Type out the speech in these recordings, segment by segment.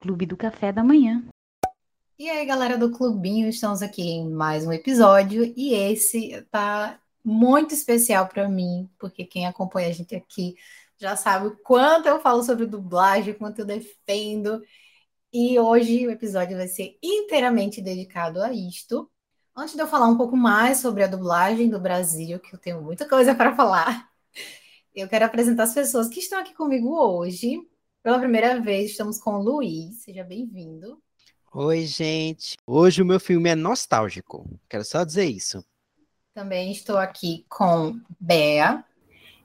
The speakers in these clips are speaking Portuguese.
Clube do Café da Manhã. E aí, galera do Clubinho, estamos aqui em mais um episódio e esse tá muito especial para mim, porque quem acompanha a gente aqui já sabe o quanto eu falo sobre dublagem, quanto eu defendo. E hoje o episódio vai ser inteiramente dedicado a isto. Antes de eu falar um pouco mais sobre a dublagem do Brasil, que eu tenho muita coisa para falar, eu quero apresentar as pessoas que estão aqui comigo hoje. Pela primeira vez, estamos com o Luiz. Seja bem-vindo. Oi, gente. Hoje o meu filme é nostálgico. Quero só dizer isso. Também estou aqui com Bea.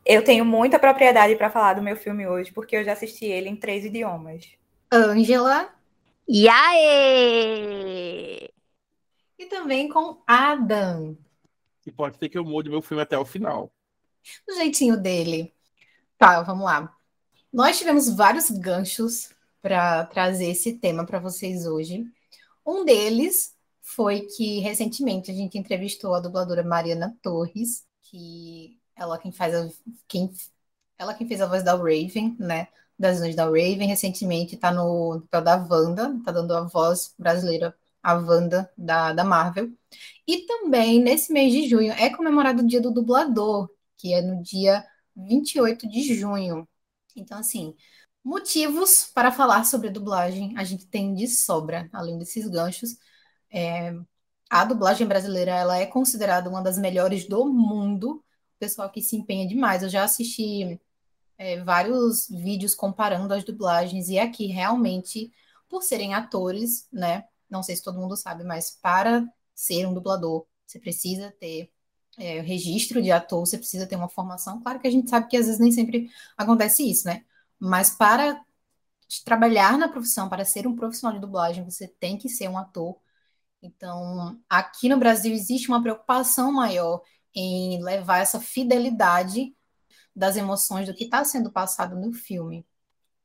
Eu tenho muita propriedade para falar do meu filme hoje, porque eu já assisti ele em três idiomas. Ângela. E aí? E também com Adam. E pode ser que eu mude meu filme até o final. Do jeitinho dele. Tá, vamos lá. Nós tivemos vários ganchos para trazer esse tema para vocês hoje. Um deles foi que recentemente a gente entrevistou a dubladora Mariana Torres, que ela quem faz a, quem ela quem fez a voz da Raven, né? Das Visões da Raven, recentemente está no papel da Wanda, está dando a voz brasileira a Wanda da, da Marvel. E também, nesse mês de junho, é comemorado o Dia do Dublador, que é no dia 28 de junho. Então, assim, motivos para falar sobre dublagem a gente tem de sobra, além desses ganchos. É, a dublagem brasileira ela é considerada uma das melhores do mundo. O pessoal que se empenha demais. Eu já assisti é, vários vídeos comparando as dublagens e aqui realmente, por serem atores, né? Não sei se todo mundo sabe, mas para ser um dublador, você precisa ter é, registro de ator, você precisa ter uma formação. Claro que a gente sabe que às vezes nem sempre acontece isso, né? Mas para trabalhar na profissão, para ser um profissional de dublagem, você tem que ser um ator. Então, aqui no Brasil existe uma preocupação maior em levar essa fidelidade das emoções do que está sendo passado no filme.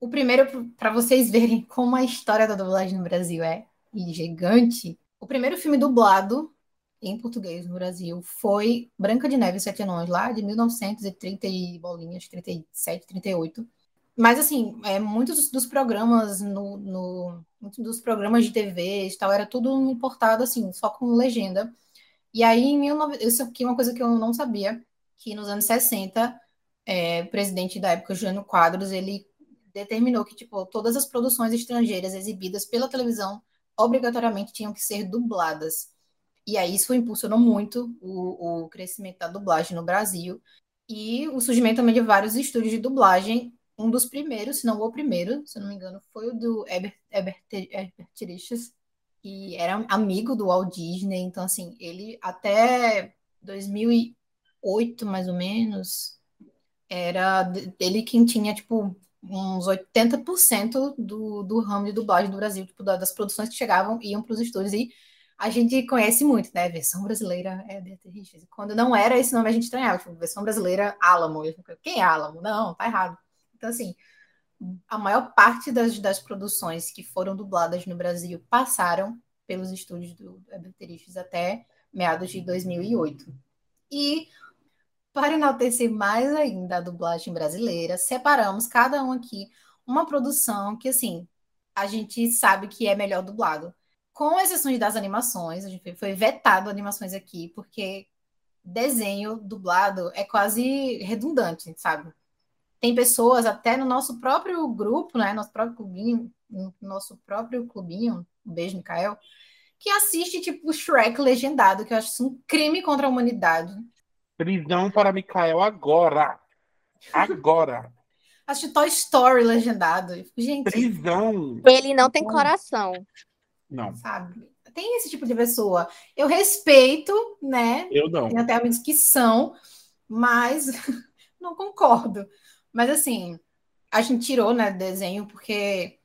O primeiro, para vocês verem como a história da dublagem no Brasil é gigante, o primeiro filme dublado em português no Brasil foi Branca de Neve e Sete Anões, lá de 1930 e bolinhas, 37, 38. Mas, assim, é, muitos dos programas no, no muitos dos programas de TV e tal, era tudo importado, assim, só com legenda. E aí, em 19... isso aqui é uma coisa que eu não sabia, que nos anos 60, é, o presidente da época, Jânio Quadros, ele determinou que, tipo, todas as produções estrangeiras exibidas pela televisão obrigatoriamente tinham que ser dubladas. E aí isso impulsionou muito o, o crescimento da dublagem no Brasil e o surgimento também de vários estúdios de dublagem um dos primeiros, se não o primeiro, se não me engano, foi o do Herbert, Herbert, Richards, que era amigo do Walt Disney. Então, assim, ele até 2008, mais ou menos, era ele quem tinha, tipo, uns 80% do, do ramo de dublagem do Brasil, tipo, das produções que chegavam, iam para os estúdios e a gente conhece muito, né? Versão brasileira é Richards. Quando não era esse nome, a gente estranhava. Tipo, versão brasileira, Alamo. Quem é Alamo? Não, tá errado. Então, assim, a maior parte das, das produções que foram dubladas no Brasil passaram pelos estúdios do Herbert até meados de 2008. E, para enaltecer mais ainda a dublagem brasileira, separamos cada um aqui uma produção que, assim, a gente sabe que é melhor dublado. Com exceções das animações, a gente foi vetado animações aqui, porque desenho dublado é quase redundante, sabe? tem pessoas até no nosso próprio grupo, né, nosso próprio clubinho, nosso próprio clubinho, um beijo, Mikael, que assiste tipo Shrek legendado, que eu acho isso um crime contra a humanidade. Prisão para Mikael agora. Agora. Assiste Toy Story legendado. Gente. Prisão. Ele não tem coração. Não. Sabe? Tem esse tipo de pessoa. Eu respeito, né? Eu não. Tem até amigos que são, mas não concordo. Mas assim, a gente tirou, né, desenho porque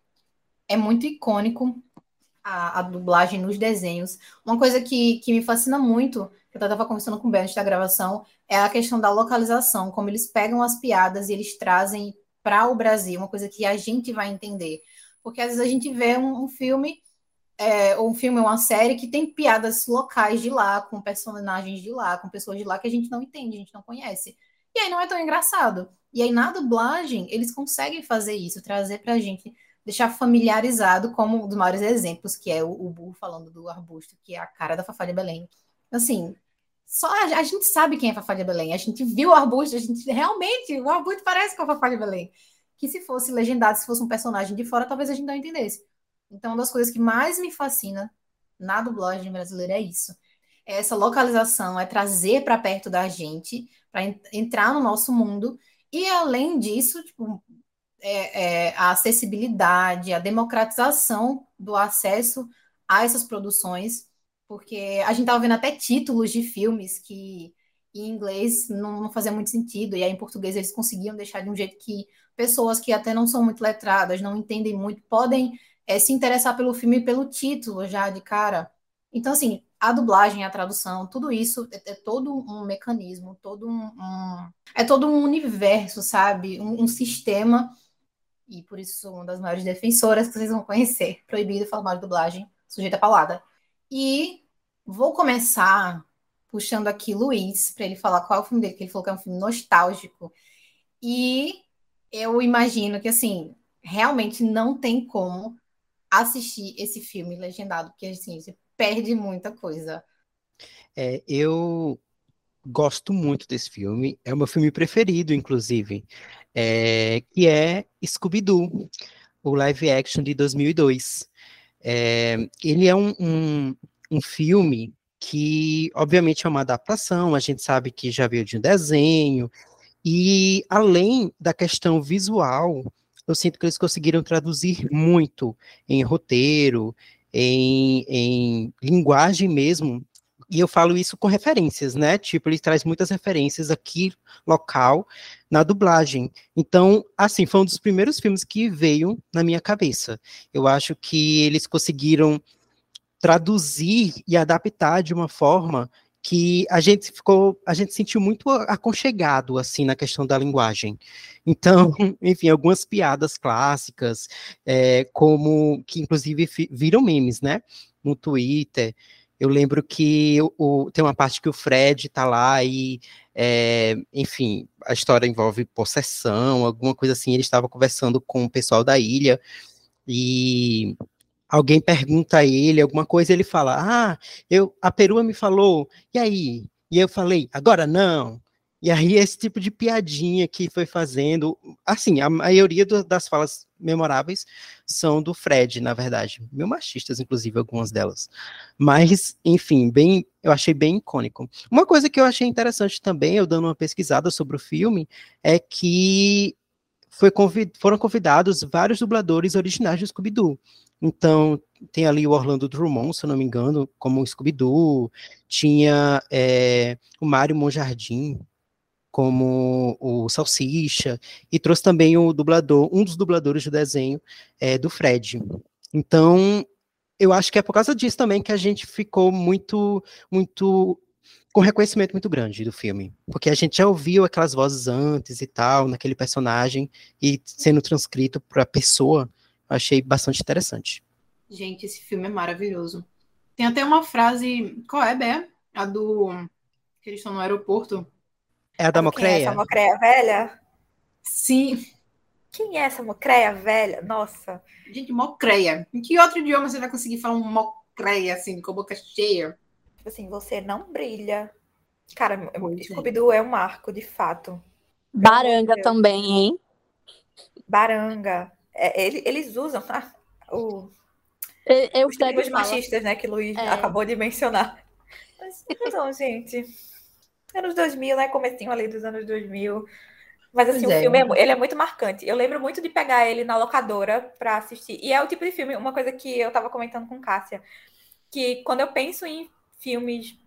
é muito icônico a, a dublagem nos desenhos. Uma coisa que, que me fascina muito, que eu estava conversando com o Ben antes da gravação, é a questão da localização, como eles pegam as piadas e eles trazem para o Brasil, uma coisa que a gente vai entender. Porque às vezes a gente vê um, um filme, é, um filme, uma série que tem piadas locais de lá, com personagens de lá, com pessoas de lá que a gente não entende, a gente não conhece. E aí não é tão engraçado. E aí na dublagem eles conseguem fazer isso, trazer pra gente deixar familiarizado como um dos maiores exemplos, que é o, o burro falando do arbusto, que é a cara da Fafá de Belém. Assim, só a, a gente sabe quem é Fafá de Belém. A gente viu o arbusto, a gente realmente, o arbusto parece com a Fafá de Belém. Que se fosse legendado, se fosse um personagem de fora, talvez a gente não entendesse. Então, uma das coisas que mais me fascina na dublagem brasileira é isso. É essa localização, é trazer para perto da gente, para entrar no nosso mundo. E além disso, tipo, é, é, a acessibilidade, a democratização do acesso a essas produções, porque a gente estava vendo até títulos de filmes que em inglês não, não fazia muito sentido, e aí em português eles conseguiam deixar de um jeito que pessoas que até não são muito letradas, não entendem muito, podem é, se interessar pelo filme pelo título já de cara. Então, assim, a dublagem, a tradução, tudo isso é, é todo um mecanismo, todo um, um, é todo um universo, sabe? Um, um, sistema, e por isso sou uma das maiores defensoras que vocês vão conhecer. Proibido falar mal de dublagem, sujeita a palavra. E vou começar puxando aqui Luiz, para ele falar qual é o filme dele, que ele falou que é um filme nostálgico. E eu imagino que, assim, realmente não tem como assistir esse filme legendado, porque assim, você perde muita coisa. É, eu gosto muito desse filme, é o meu filme preferido, inclusive, é, que é Scooby-Doo, o live action de 2002. É, ele é um, um, um filme que, obviamente, é uma adaptação, a gente sabe que já veio de um desenho, e além da questão visual, eu sinto que eles conseguiram traduzir muito em roteiro, em, em linguagem mesmo, e eu falo isso com referências, né? Tipo, ele traz muitas referências aqui, local, na dublagem. Então, assim, foi um dos primeiros filmes que veio na minha cabeça. Eu acho que eles conseguiram traduzir e adaptar de uma forma que a gente ficou, a gente sentiu muito aconchegado assim na questão da linguagem. Então, enfim, algumas piadas clássicas, é, como que inclusive viram memes, né, no Twitter. Eu lembro que o, tem uma parte que o Fred tá lá e, é, enfim, a história envolve possessão, alguma coisa assim. Ele estava conversando com o pessoal da ilha e alguém pergunta a ele alguma coisa, ele fala: Ah, eu, a perua me falou, e aí? E eu falei: Agora não. E aí, esse tipo de piadinha que foi fazendo. Assim, a maioria do, das falas memoráveis são do Fred, na verdade. Meio machistas, inclusive, algumas delas. Mas, enfim, bem, eu achei bem icônico. Uma coisa que eu achei interessante também, eu dando uma pesquisada sobre o filme, é que convid, foram convidados vários dubladores originais de Scooby-Doo. Então, tem ali o Orlando Drummond, se eu não me engano, como o Scooby-Doo, tinha é, o Mário Monjardim como o Salsicha, e trouxe também o dublador, um dos dubladores do desenho é, do Fred. Então, eu acho que é por causa disso também que a gente ficou muito, muito com reconhecimento muito grande do filme, porque a gente já ouviu aquelas vozes antes e tal, naquele personagem, e sendo transcrito para a pessoa, achei bastante interessante. Gente, esse filme é maravilhoso. Tem até uma frase, qual é, Bé? A do que eles estão no aeroporto. É a da Mocreia? Quem é essa Mocreia velha? Sim. Quem é essa Mocreia velha? Nossa. Gente, Mocreia. Em que outro idioma você vai conseguir falar um Mocreia, assim, com a boca cheia? Tipo assim, você não brilha. Cara, é. Scooby-Doo é um marco, de fato. Baranga também, hein? Baranga. É, ele, eles usam tá? o, eu, os termos machistas, né, que o Luiz é. acabou de mencionar. Mas não, gente. Anos 2000, né? Comecinho ali dos anos 2000. Mas assim, pois o é. filme é, ele é muito marcante. Eu lembro muito de pegar ele na locadora para assistir. E é o tipo de filme, uma coisa que eu tava comentando com Cássia, que quando eu penso em filmes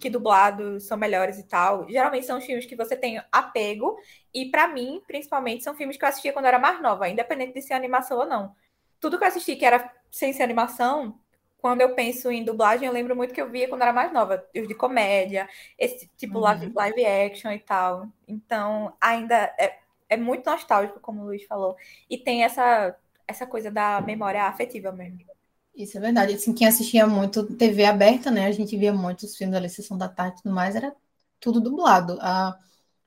que dublados são melhores e tal, geralmente são filmes que você tem apego, e para mim, principalmente, são filmes que eu assistia quando eu era mais nova, independente de ser animação ou não. Tudo que eu assisti que era sem ser animação, quando eu penso em dublagem, eu lembro muito que eu via quando eu era mais nova, os de comédia, esse tipo uhum. live, live action e tal. Então, ainda é, é muito nostálgico, como o Luiz falou, e tem essa, essa coisa da memória afetiva mesmo. Isso é verdade. Assim, quem assistia muito TV aberta, né? A gente via muitos filmes da Sessão da Tarde e tudo mais, era tudo dublado. A,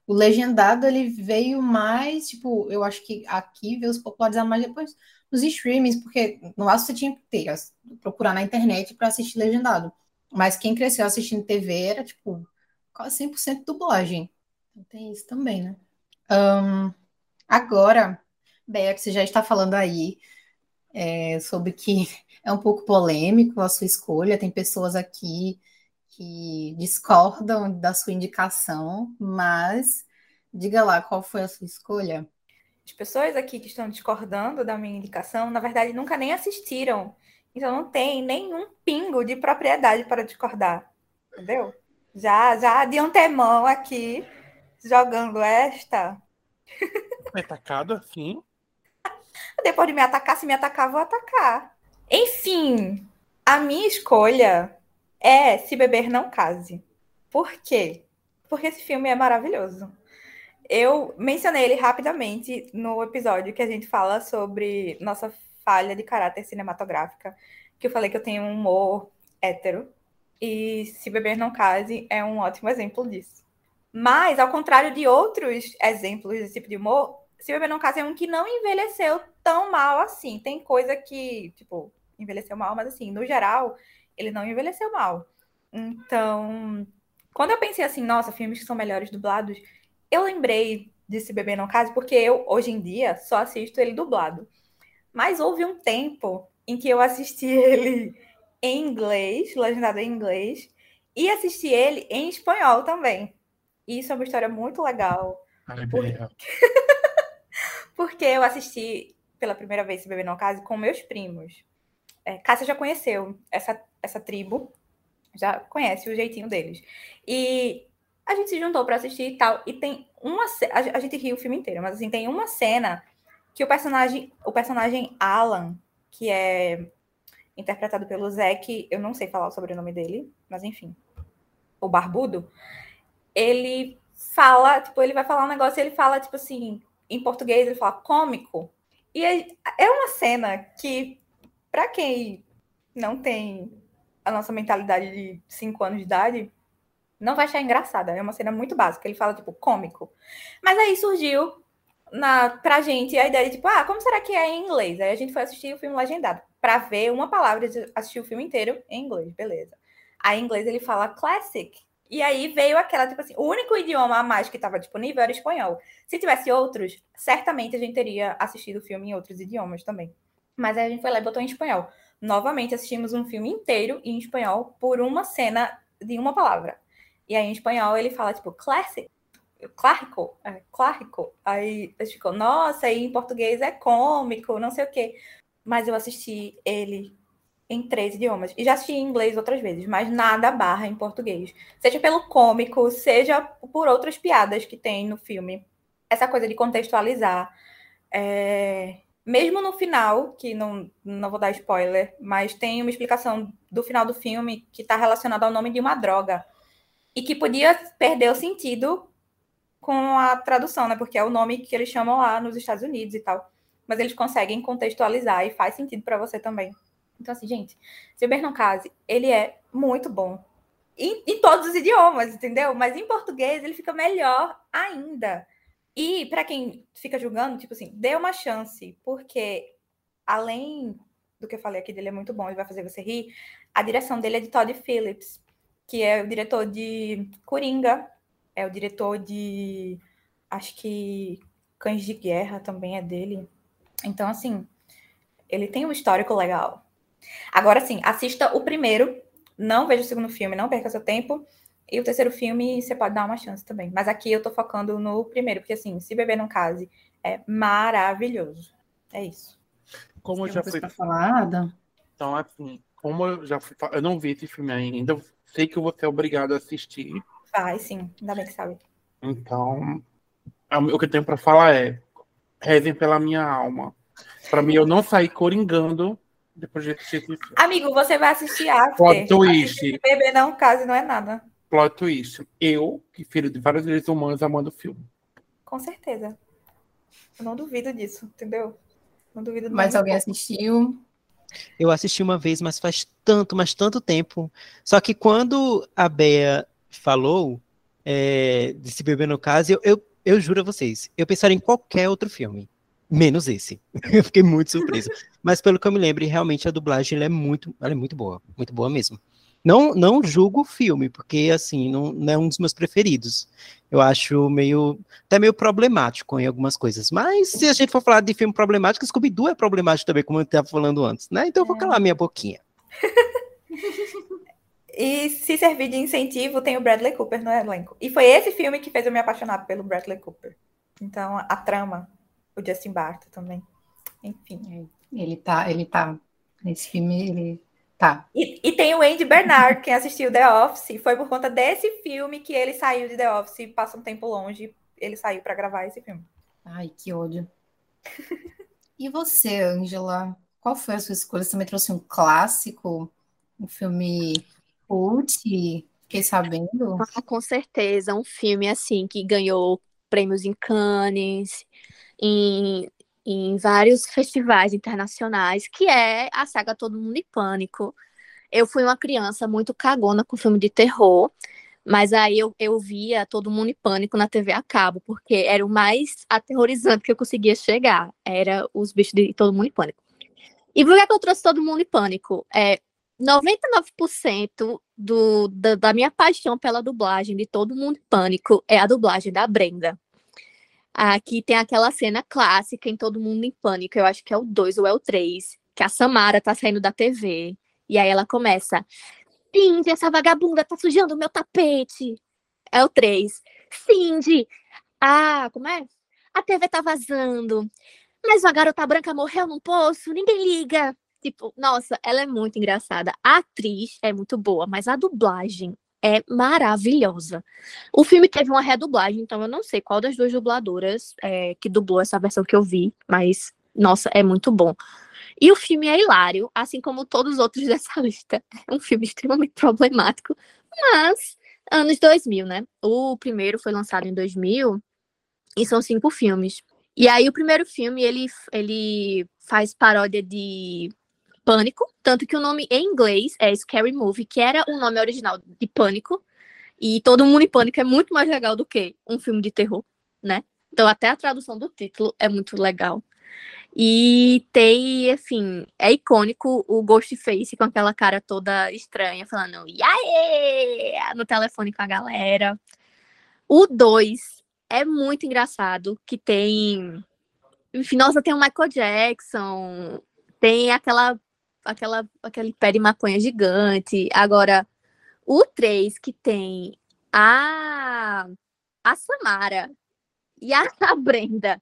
o legendado, ele veio mais, tipo, eu acho que aqui veio se popularizar mais depois nos streamings, porque no máximo você tinha que ter, procurar na internet para assistir legendado. Mas quem cresceu assistindo TV era, tipo, quase 100% dublagem. Então tem isso também, né? Um, agora, Bea, que você já está falando aí é, sobre que é um pouco polêmico a sua escolha, tem pessoas aqui que discordam da sua indicação, mas diga lá qual foi a sua escolha. As pessoas aqui que estão discordando da minha indicação, na verdade, nunca nem assistiram. Então não tem nenhum pingo de propriedade para discordar. Entendeu? Já, já de antemão aqui, jogando esta. É atacada, sim. Depois de me atacar, se me atacar, vou atacar. Enfim, a minha escolha é Se Beber Não Case. Por quê? Porque esse filme é maravilhoso. Eu mencionei ele rapidamente no episódio que a gente fala sobre nossa falha de caráter cinematográfica, que eu falei que eu tenho um humor hétero. E Se Beber Não Case é um ótimo exemplo disso. Mas, ao contrário de outros exemplos desse tipo de humor, Se Beber Não Case é um que não envelheceu tão mal assim. Tem coisa que, tipo, envelheceu mal, mas assim, no geral, ele não envelheceu mal. Então, quando eu pensei assim, nossa, filmes que são melhores dublados, eu lembrei de Se Beber Não Case, porque eu, hoje em dia, só assisto ele dublado. Mas houve um tempo em que eu assisti ele em inglês, legendado em inglês, e assisti ele em espanhol também. E isso é uma história muito legal. Ai, Por- Bea. Porque eu assisti pela primeira vez Se Beber Não Case com meus primos. É, Cássia já conheceu essa, essa tribo, já conhece o jeitinho deles. E a gente se juntou para assistir e tal. E tem uma a, gente riu o filme inteiro, mas assim, tem uma cena que o personagem, o personagem Alan, que é interpretado pelo Zack, eu não sei falar o sobrenome dele, mas enfim, o barbudo, ele fala, tipo, ele vai falar um negócio ele fala, tipo assim, em português, ele fala cômico. E é é uma cena que, para quem não tem a nossa mentalidade de 5 anos de idade, não vai achar engraçada. É uma cena muito básica. Ele fala, tipo, cômico. Mas aí surgiu na, pra gente a ideia de, tipo, ah, como será que é em inglês? Aí a gente foi assistir o filme legendado. Pra ver uma palavra, assistir o filme inteiro em inglês, beleza. Aí em inglês ele fala classic. E aí veio aquela, tipo assim, o único idioma a mais que estava disponível era espanhol. Se tivesse outros, certamente a gente teria assistido o filme em outros idiomas também. Mas aí a gente foi lá e botou em espanhol. Novamente assistimos um filme inteiro em espanhol por uma cena de uma palavra. E aí em espanhol ele fala, tipo, classic. Clássico, é, clássico. Aí a gente ficou, nossa, aí em português é cômico, não sei o quê. Mas eu assisti ele em três idiomas. E já assisti em inglês outras vezes, mas nada barra em português. Seja pelo cômico, seja por outras piadas que tem no filme. Essa coisa de contextualizar. É, Mesmo no final, que não, não vou dar spoiler, mas tem uma explicação do final do filme que está relacionada ao nome de uma droga. E que podia perder o sentido com a tradução, né? Porque é o nome que eles chamam lá nos Estados Unidos e tal. Mas eles conseguem contextualizar e faz sentido para você também. Então, assim, gente, se o Case, ele é muito bom. Em, em todos os idiomas, entendeu? Mas em português ele fica melhor ainda. E para quem fica julgando, tipo assim, dê uma chance, porque além do que eu falei aqui dele é muito bom, ele vai fazer você rir, a direção dele é de Todd Phillips, que é o diretor de Coringa, é o diretor de acho que Cães de Guerra também é dele. Então, assim, ele tem um histórico legal. Agora sim, assista o primeiro, não veja o segundo filme, não perca seu tempo. E o terceiro filme você pode dar uma chance também. Mas aqui eu tô focando no primeiro, porque assim, se beber não case, é maravilhoso. É isso. Como eu Tem já alguma coisa fui. pra falar, Ada? Então, assim, como eu já fui. Eu não vi esse filme ainda, eu sei que eu vou ser obrigado a assistir. Vai, sim. Ainda bem que sabe. Então, o que eu tenho pra falar é: rezem pela minha alma. Pra mim, eu não sair coringando depois de assistir esse filme. Amigo, você vai assistir After. Plot twist. Se beber não case, não é nada. Plot twist. Eu, que filho de vários direitos humanos, amando o filme. Com certeza. Eu não duvido disso, entendeu? Não duvido um alguém pouco. assistiu? Eu assisti uma vez, mas faz tanto, mas tanto tempo. Só que quando a Bea falou é, de Se Beber no Caso, eu, eu, eu juro a vocês, eu pensaria em qualquer outro filme. Menos esse. Eu fiquei muito surpreso. Mas pelo que eu me lembro, realmente a dublagem é muito, ela é muito boa, muito boa mesmo. Não, não julgo o filme, porque assim, não, não, é um dos meus preferidos. Eu acho meio até meio problemático em algumas coisas. Mas se a gente for falar de filme problemático, Scooby-Doo é problemático também, como eu estava falando antes, né? Então eu vou é. calar minha boquinha. e se servir de incentivo, tem o Bradley Cooper no elenco. E foi esse filme que fez eu me apaixonar pelo Bradley Cooper. Então, a trama, o Justin Barton também. Enfim. Ele tá, ele tá. Nesse filme, ele Tá. E, e, tem o Andy Bernard, quem assistiu The Office, foi por conta desse filme que ele saiu de The Office, passa um tempo longe, ele saiu para gravar esse filme. Ai, que ódio. e você, Angela? Qual foi a sua escolha? Você também trouxe um clássico? Um filme cult? Fiquei sabendo. Ah, com certeza, um filme assim que ganhou prêmios em Cannes, em em vários festivais internacionais, que é a saga Todo Mundo em Pânico. Eu fui uma criança muito cagona com filme de terror, mas aí eu, eu via Todo Mundo em Pânico na TV a cabo, porque era o mais aterrorizante que eu conseguia chegar, era os bichos de Todo Mundo em Pânico. E por que, é que eu trouxe Todo Mundo em Pânico? É, 99% do, da, da minha paixão pela dublagem de Todo Mundo em Pânico é a dublagem da Brenda. Aqui tem aquela cena clássica em Todo Mundo em Pânico, eu acho que é o 2 ou é o 3, que a Samara tá saindo da TV. E aí ela começa: Cindy, essa vagabunda tá sujando o meu tapete. É o 3. Cindy, ah, como é? A TV tá vazando. Mas uma garota branca morreu num poço, ninguém liga. Tipo, nossa, ela é muito engraçada. A atriz é muito boa, mas a dublagem é maravilhosa. O filme teve uma redublagem, então eu não sei qual das duas dubladoras é, que dublou essa versão que eu vi, mas nossa, é muito bom. E o filme é hilário, assim como todos os outros dessa lista. É um filme extremamente problemático, mas anos 2000, né? O primeiro foi lançado em 2000 e são cinco filmes. E aí o primeiro filme ele, ele faz paródia de Pânico, tanto que o nome em inglês é Scary Movie, que era o nome original de Pânico, e Todo Mundo em Pânico é muito mais legal do que um filme de terror, né? Então até a tradução do título é muito legal. E tem, enfim, é icônico o Ghostface com aquela cara toda estranha, falando Yaê! no telefone com a galera. O 2 é muito engraçado, que tem. Enfim, nossa, tem o Michael Jackson, tem aquela aquela, aquele pé de maconha gigante. Agora, o 3 que tem a, a Samara e a, a Brenda.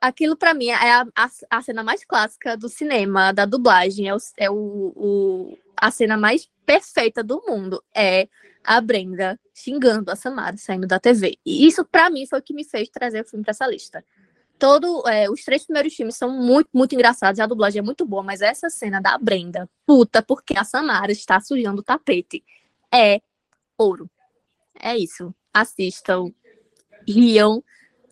Aquilo para mim é a, a, a, cena mais clássica do cinema, da dublagem. É, o, é o, o, a cena mais perfeita do mundo. É a Brenda xingando a Samara saindo da TV. E isso, para mim, foi o que me fez trazer o filme para essa lista todo é, os três primeiros filmes são muito, muito engraçados, a dublagem é muito boa, mas essa cena da Brenda, puta, porque a Samara está sujando o tapete, é ouro. É isso. Assistam, riam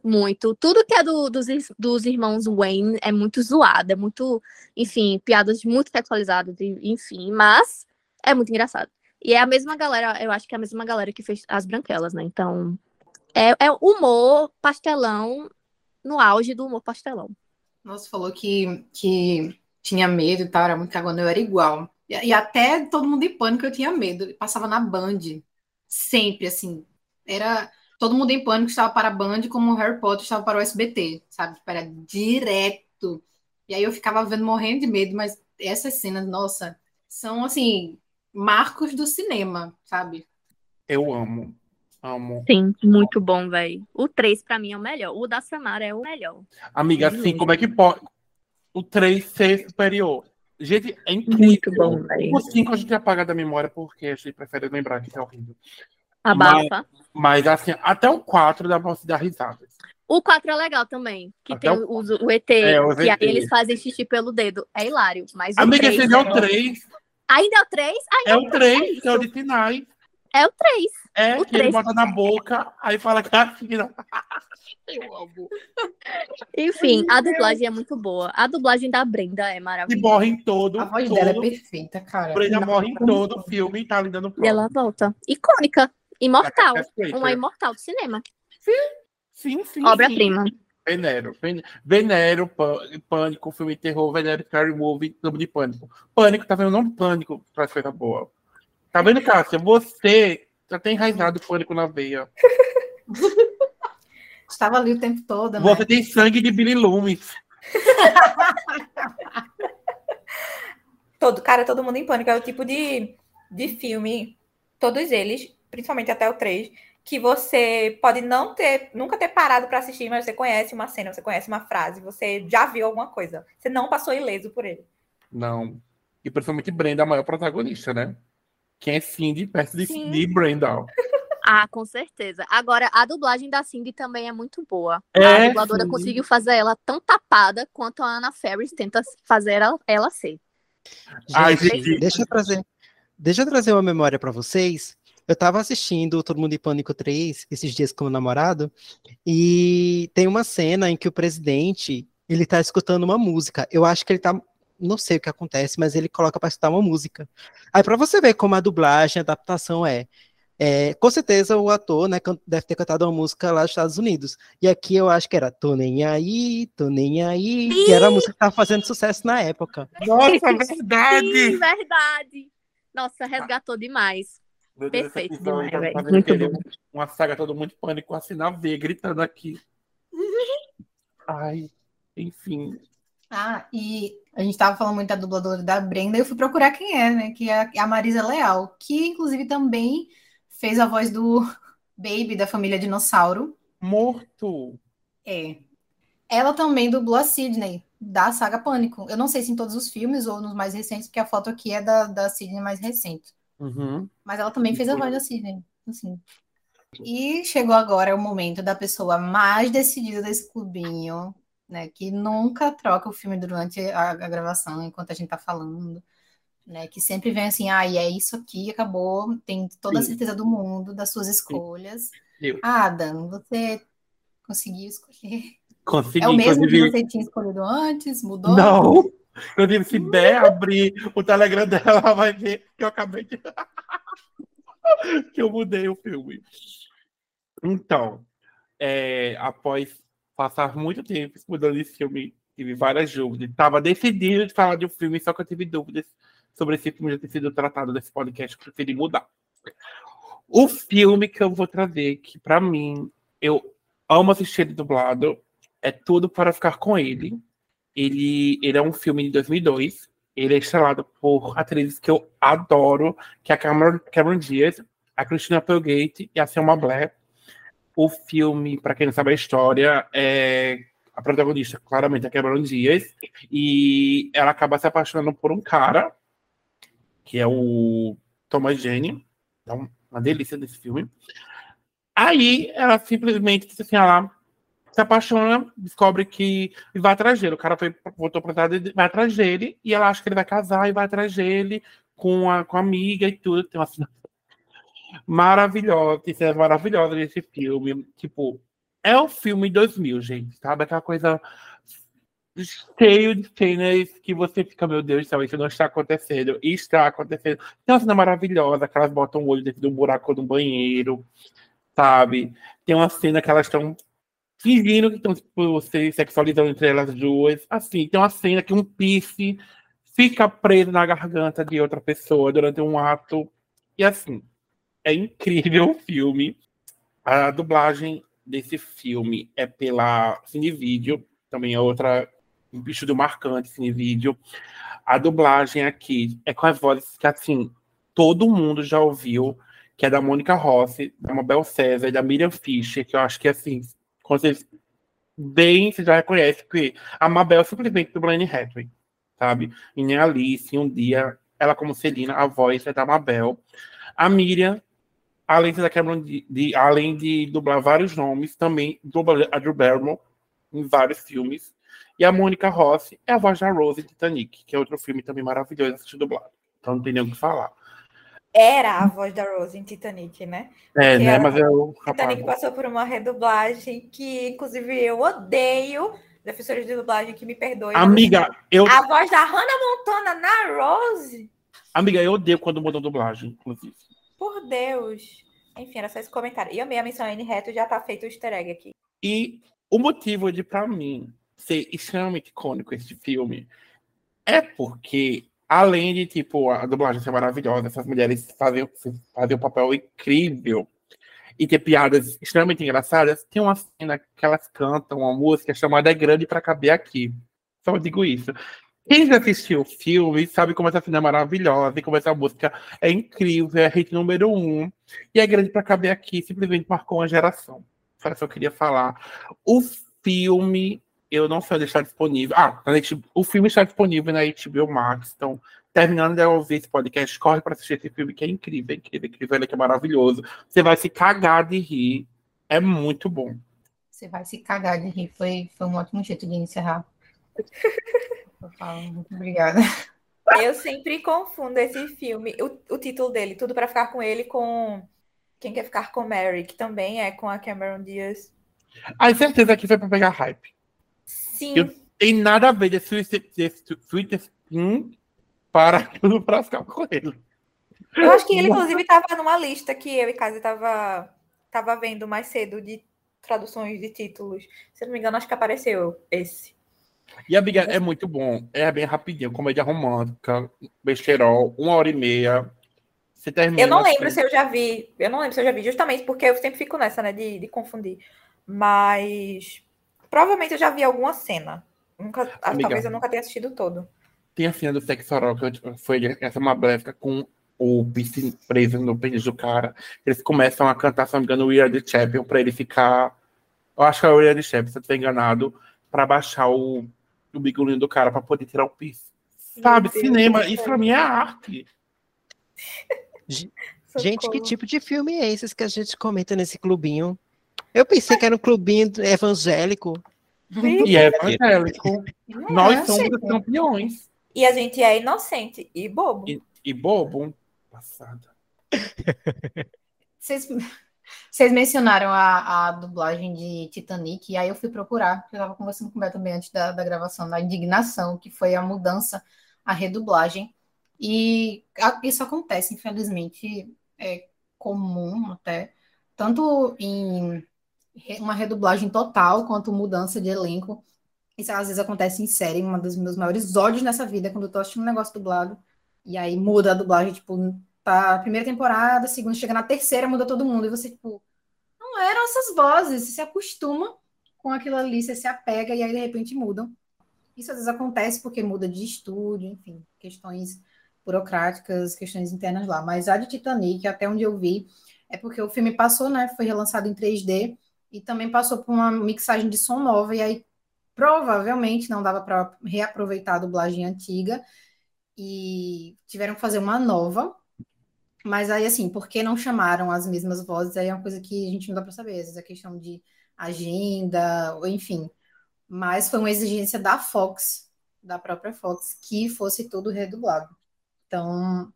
muito. Tudo que é do, dos, dos irmãos Wayne é muito zoado, é muito, enfim, piadas muito sexualizadas, enfim, mas é muito engraçado. E é a mesma galera, eu acho que é a mesma galera que fez as branquelas, né? Então, é, é humor, pastelão no auge do humor pastelão. Nossa, falou que, que tinha medo e tal, era muito cagona, eu era igual. E, e, até todo mundo em pânico eu tinha medo. passava na Band, sempre, assim. Era todo mundo em pânico estava para a Band, como o Harry Potter estava para o SBT, sabe? Tipo, era direto. E aí eu ficava vendo morrendo de medo, mas essas cenas, nossa, são, assim, marcos do cinema, sabe? Eu amo. Amo. Sim, muito bom, velho. O 3 pra mim é o melhor. O da Samara é o melhor. Amiga, assim, como é que pode o 3 ser superior? Gente, é incrível. Muito bom, velho. O 5 a gente apaga da memória porque a gente prefere lembrar que é horrível. Abafa. Mas, mas, assim, até o 4 dá pra se dar risadas. O 4 é legal também, que até tem o, o, o ET, é, o que ET. eles fazem xixi pelo dedo. É hilário, mas Amiga, esse é o 3. Ainda é o 3? Ainda é o 3, que é o de finais. É o 3. É, o que 3. ele bota na boca, aí fala que é a filha. Eu amo. Enfim, a dublagem é muito boa. A dublagem da Brenda é maravilhosa. E morre em todo. A voz todo, dela é perfeita, cara. Brenda Não. morre em todo o filme e tá lhe dando prova. E ela volta. Icônica. Imortal. Uma imortal do cinema. Sim, sim, sim. Obra-prima. Venero. Venero, Pânico, filme de terror, Venero, Scary Movie, Clube de Pânico. Pânico, tá vendo o nome Pânico pra coisa boa. Tá vendo, Cássia? Você já tem enraizado Pânico na veia. Estava ali o tempo todo, né? Você tem sangue de Billy Loomis. todo, cara, todo mundo em pânico. É o tipo de, de filme, todos eles, principalmente até o 3, que você pode não ter, nunca ter parado para assistir, mas você conhece uma cena, você conhece uma frase, você já viu alguma coisa. Você não passou ileso por ele. Não. E principalmente Brenda, a maior protagonista, né? Quem é Cindy, perto de, de Brenda. Ah, com certeza. Agora, a dublagem da Cindy também é muito boa. É, a dubladora sim. conseguiu fazer ela tão tapada quanto a Anna Ferris tenta fazer ela, ela ser. Gente, Ai, gente. Deixa eu trazer, deixa eu trazer uma memória para vocês. Eu tava assistindo Todo Mundo em Pânico 3 esses dias com o namorado, e tem uma cena em que o presidente, ele tá escutando uma música. Eu acho que ele tá não sei o que acontece, mas ele coloca para escutar uma música. Aí para você ver como a dublagem, a adaptação é. É, com certeza o ator né, deve ter cantado uma música lá dos Estados Unidos. E aqui eu acho que era Tô Nem Aí, Tô Nem Aí, Sim. que era a música que estava fazendo sucesso na época. Nossa, verdade! Sim, verdade! Nossa, resgatou demais. Perfeito demais, velho. Muito bom. Uma saga todo mundo pânico, assim na V, gritando aqui. Ai, enfim. Ah, e a gente estava falando muito da dubladora da Brenda, eu fui procurar quem é, né? Que é a Marisa Leal, que inclusive também fez a voz do Baby da família Dinossauro. Morto! É. Ela também dublou a Sidney, da saga Pânico. Eu não sei se em todos os filmes ou nos mais recentes, porque a foto aqui é da, da Sidney mais recente. Uhum. Mas ela também fez a voz da Sidney. Assim. E chegou agora o momento da pessoa mais decidida desse clubinho, né? Que nunca troca o filme durante a, a gravação, enquanto a gente tá falando né? Que sempre vem assim, ah, e é isso aqui, acabou, tem toda a certeza do mundo das suas escolhas. Eu. Adam, você conseguiu escolher? Consegui, é o mesmo inclusive... que você tinha escolhido antes? Mudou? Não! Inclusive, se der abrir o Telegram dela, ela vai ver que eu acabei de. que eu mudei o filme. Então, é, após passar muito tempo mudando esse filme, tive várias dúvidas. Estava decidido de falar de um filme, só que eu tive dúvidas sobre esse filme já ter sido tratado nesse podcast, eu preferi mudar. O filme que eu vou trazer, que para mim, eu amo assistir ele dublado, é Tudo para Ficar com Ele. Ele, ele é um filme de 2002. Ele é estrelado por atrizes que eu adoro, que é a Cameron, Cameron Diaz, a Christina Applegate e a Selma Blair. O filme, para quem não sabe a história, é a protagonista, claramente, é a Cameron Diaz, e ela acaba se apaixonando por um cara que é o Thomas Jane. É uma delícia desse filme. Aí ela simplesmente assim, ela se apaixona, descobre que vai atrás dele. O cara foi, voltou para trás vai atrás dele e ela acha que ele vai casar e vai atrás dele com a, com a amiga e tudo. Tem uma maravilhosa, tem cenas maravilhosas nesse filme. Tipo, é o filme 2000, gente, sabe? Aquela coisa cheio de cenas que você fica, meu Deus do céu, isso não está acontecendo. E está acontecendo. Tem uma cena maravilhosa, que elas botam o olho dentro de um buraco do banheiro, sabe? Tem uma cena que elas estão fingindo que estão tipo, se sexualizando entre elas duas. Assim, tem uma cena que um piercing fica preso na garganta de outra pessoa durante um ato. E assim, é incrível o filme. A dublagem desse filme é pela Cinevídeo, também é outra um bicho do marcante assim, vídeo. A dublagem aqui é com as vozes que, assim, todo mundo já ouviu, que é da Mônica Rossi, da Mabel César e da Miriam Fischer, que eu acho que, assim, quando vocês bem, você já reconhece que a Mabel é simplesmente do Blaine Hathaway, sabe? E nem Alice, um dia, ela como Celina, a voz é da Mabel. A Miriam, além de, Cameron, de, de, além de dublar vários nomes, também dubla a Drew Barrymore em vários filmes. E a Mônica Rossi é a voz da Rose em Titanic, que é outro filme também maravilhoso assistir dublado. Então não tem nem o que falar. Era a voz da Rose em Titanic, né? É, Porque né? Mas é o. Titanic passou por uma redublagem que, inclusive, eu odeio. Defensores de dublagem que me perdoem. Amiga, eu. A voz da Hannah Montana na Rose. Amiga, eu odeio quando mudam dublagem, inclusive. Por Deus. Enfim, era só esse comentário. E amei a missão N reto já tá feito o easter egg aqui. E O motivo de, para mim, ser extremamente icônico esse filme é porque, além de, tipo, a dublagem ser maravilhosa, essas mulheres fazem, fazem um papel incrível e ter piadas extremamente engraçadas, tem uma cena que elas cantam uma música chamada É Grande para Caber Aqui. Só digo isso. Quem já assistiu o filme sabe como essa cena é maravilhosa e como essa música é incrível, é hit número um. E é grande para caber aqui, simplesmente marcou uma geração. Só que eu queria falar. O filme, eu não sei onde está disponível. Ah, o filme está disponível na HBO Max. Então, terminando de ouvir esse podcast, corre para assistir esse filme que é incrível, incrível, incrível, ele é maravilhoso. Você vai se cagar de rir. É muito bom. Você vai se cagar de rir. Foi, foi um ótimo jeito de encerrar. Muito obrigada. Eu sempre confundo esse filme, o, o título dele, Tudo para Ficar com Ele, com Quem Quer Ficar com Mary, que também é com a Cameron Diaz. Ah, certeza que foi para pegar hype. Sim. Eu, tem nada a ver de Sweet Spin para Tudo para Ficar com Ele. Eu acho que ele, inclusive, estava numa lista que eu e Casa estava tava vendo mais cedo de traduções de títulos. Se eu não me engano, acho que apareceu esse. E a Big é muito bom. É bem rapidinho, comédia romântica, besterol, uma hora e meia. Você termina. Eu não lembro assim. se eu já vi. Eu não lembro se eu já vi, justamente porque eu sempre fico nessa, né, de, de confundir. Mas provavelmente eu já vi alguma cena. Nunca, Amiga, talvez eu nunca tenha assistido todo. Tem a cena do sexo oral que foi essa uma bléfica com o vice preso no pênis do cara. Eles começam a cantar, se não me engano, We Are the Champion pra ele ficar. Eu acho que é o We Are the Champion, se eu estiver enganado, para baixar o o bigolinho do cara para poder tirar o piso. Sabe, cinema, isso pra mim é arte. Gente, que tipo de filme é esse que a gente comenta nesse clubinho? Eu pensei que era um clubinho evangélico. E é evangélico. Nós somos os campeões. E a gente é inocente e bobo. E, e bobo. Passada. Vocês vocês mencionaram a, a, dublagem de Titanic, e aí eu fui procurar, eu estava conversando com o Beto também antes da, da gravação, da indignação, que foi a mudança, a redublagem. E a, isso acontece, infelizmente, é comum até, tanto em uma redublagem total, quanto mudança de elenco. Isso às vezes acontece em série, uma dos meus maiores ódios nessa vida, quando eu tô assistindo um negócio dublado, e aí muda a dublagem, tipo, tá primeira temporada, segunda, chega na terceira, muda todo mundo. E você, tipo, não eram essas vozes, você se acostuma com aquilo ali, você se apega e aí de repente mudam. Isso às vezes acontece porque muda de estúdio, enfim, questões burocráticas, questões internas lá. Mas a de Titanic, até onde eu vi, é porque o filme passou, né? Foi relançado em 3D e também passou por uma mixagem de som nova, e aí provavelmente não dava para reaproveitar a dublagem antiga e tiveram que fazer uma nova mas aí, assim, por que não chamaram as mesmas vozes? Aí é uma coisa que a gente não dá para saber. Às vezes é questão de agenda, ou enfim. Mas foi uma exigência da Fox, da própria Fox, que fosse tudo redublado. Então,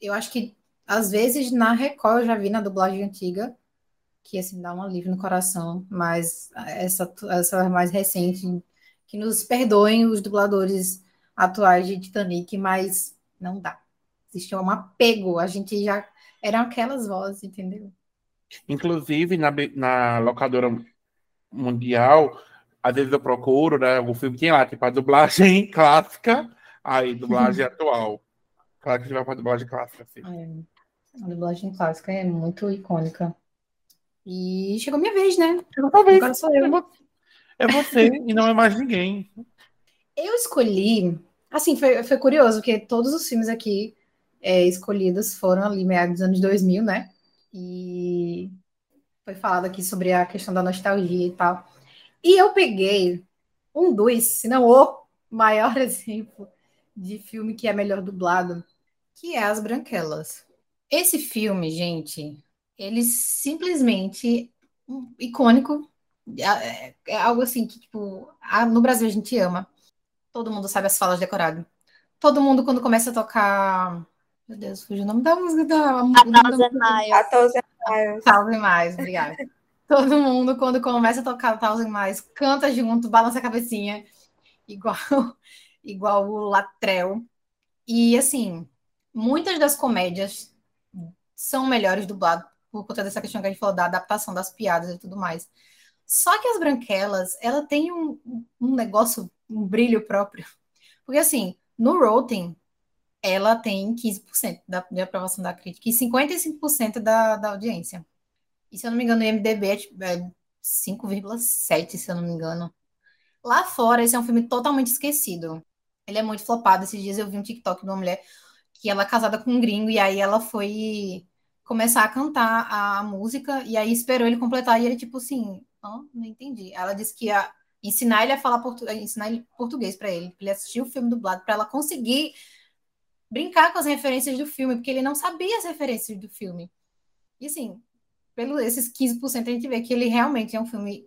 eu acho que, às vezes, na Record, eu já vi na dublagem antiga, que, assim, dá um alívio no coração. Mas essa, essa mais recente, que nos perdoem os dubladores atuais de Titanic, mas não dá existia um apego, a gente já eram aquelas vozes, entendeu? Inclusive na, na locadora mundial, às vezes eu procuro, né? O filme tem lá, tipo, a dublagem clássica, aí dublagem atual. Claro que a gente vai pra dublagem clássica, assim. É, a dublagem clássica é muito icônica. E chegou minha vez, né? Chegou talvez. Agora sou eu. É você e não é mais ninguém. Eu escolhi. Assim, foi, foi curioso, porque todos os filmes aqui é, escolhidas foram ali meados dos anos 2000, né? E foi falado aqui sobre a questão da nostalgia e tal. E eu peguei um dos, se não o maior exemplo de filme que é melhor dublado, que é As Branquelas. Esse filme, gente, ele simplesmente icônico. É, é algo assim que, tipo, no Brasil a gente ama. Todo mundo sabe as falas decoradas. Todo mundo, quando começa a tocar meu Deus, fugiu o nome da música da. A Thousand Miles. A Thousand Miles. Thousand Miles, obrigada. Todo mundo, quando começa a tocar Thousand Miles, canta junto, balança a cabecinha, igual, igual o Latrell. E, assim, muitas das comédias são melhores dubladas por conta dessa questão que a gente falou da adaptação das piadas e tudo mais. Só que as branquelas, ela tem um, um negócio, um brilho próprio. Porque assim, no Rotten, ela tem 15% da, de aprovação da crítica e 55% da, da audiência. E se eu não me engano, o IMDB é, tipo, é 5,7, se eu não me engano. Lá fora, esse é um filme totalmente esquecido. Ele é muito flopado. Esses dias eu vi um TikTok de uma mulher que ela é casada com um gringo e aí ela foi começar a cantar a música e aí esperou ele completar e ele tipo assim, oh, não entendi. Ela disse que ia ensinar ele a falar português, ensinar ele português para ele, ele assistir o filme dublado para ela conseguir brincar com as referências do filme, porque ele não sabia as referências do filme. E assim, pelo esses 15% a gente vê que ele realmente é um filme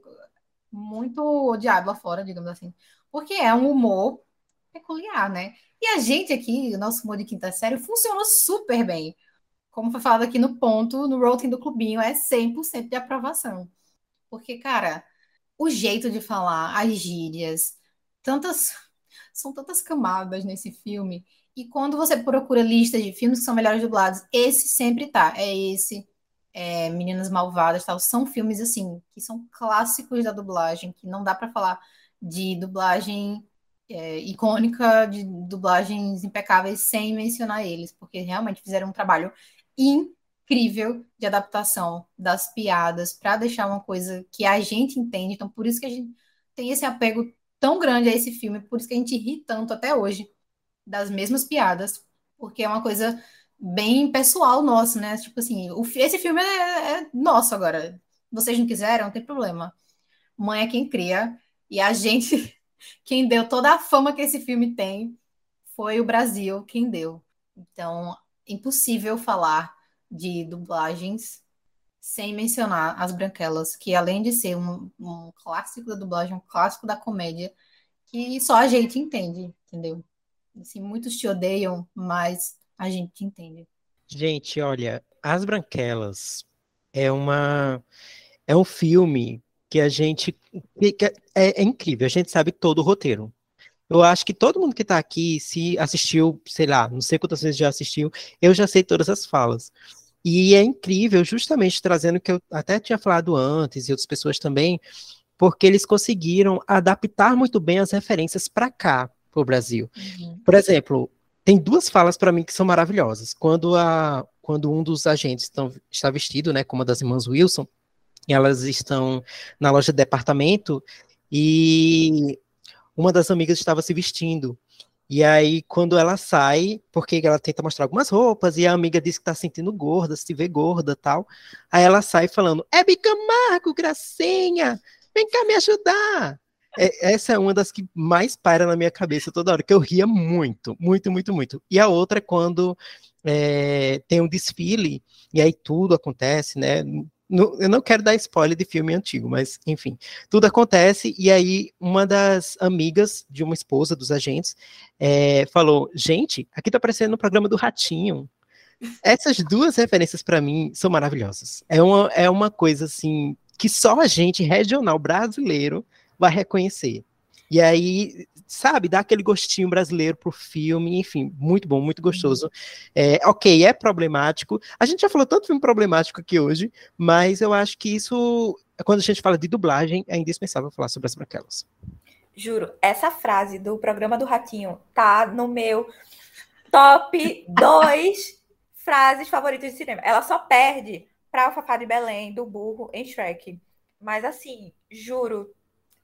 muito odiado lá fora, digamos assim, porque é um humor peculiar, né? E a gente aqui, o nosso humor de quinta série, funcionou super bem. Como foi falado aqui no ponto, no Rotten do Clubinho, é 100% de aprovação. Porque, cara, o jeito de falar, as gírias, tantas. São tantas camadas nesse filme. E quando você procura lista de filmes que são melhores dublados, esse sempre tá. É esse, é, Meninas Malvadas, tal. São filmes, assim, que são clássicos da dublagem, que não dá para falar de dublagem é, icônica, de dublagens impecáveis, sem mencionar eles, porque realmente fizeram um trabalho incrível de adaptação das piadas para deixar uma coisa que a gente entende. Então, por isso que a gente tem esse apego tão grande a esse filme, por isso que a gente ri tanto até hoje das mesmas piadas, porque é uma coisa bem pessoal nosso, né? Tipo assim, o, esse filme é, é nosso agora. Vocês não quiseram, não tem problema. Mãe é quem cria, e a gente, quem deu toda a fama que esse filme tem, foi o Brasil quem deu. Então, impossível falar de dublagens sem mencionar as Branquelas, que além de ser um, um clássico da dublagem, um clássico da comédia, que só a gente entende, entendeu? Assim, muitos te odeiam, mas a gente entende. Gente, olha, As Branquelas é uma é um filme que a gente que é, é incrível, a gente sabe todo o roteiro. Eu acho que todo mundo que está aqui, se assistiu, sei lá, não sei quantas vezes já assistiu, eu já sei todas as falas. E é incrível, justamente trazendo o que eu até tinha falado antes, e outras pessoas também, porque eles conseguiram adaptar muito bem as referências para cá, para o Brasil. Uhum. Por exemplo, tem duas falas para mim que são maravilhosas. Quando, a, quando um dos agentes estão, está vestido, né, como uma das irmãs Wilson, e elas estão na loja de departamento, e uma das amigas estava se vestindo. E aí, quando ela sai, porque ela tenta mostrar algumas roupas, e a amiga diz que tá sentindo gorda, se vê gorda tal. Aí ela sai falando: É Bicamargo, Gracinha, vem cá me ajudar. É, essa é uma das que mais para na minha cabeça toda hora, que eu ria muito, muito, muito, muito. E a outra é quando é, tem um desfile, e aí tudo acontece, né? eu não quero dar spoiler de filme antigo, mas enfim, tudo acontece e aí uma das amigas de uma esposa dos agentes é, falou: gente, aqui tá aparecendo no programa do Ratinho. Essas duas referências para mim são maravilhosas. É uma, é uma coisa assim que só a gente regional brasileiro vai reconhecer. E aí, sabe, dá aquele gostinho brasileiro pro filme, enfim, muito bom, muito gostoso. É, ok, é problemático. A gente já falou tanto filme problemático aqui hoje, mas eu acho que isso, quando a gente fala de dublagem, é indispensável falar sobre as branquelas. Juro, essa frase do programa do Ratinho tá no meu top 2 frases favoritas de cinema. Ela só perde para o Fafá de Belém, do burro, em Shrek. Mas assim, juro,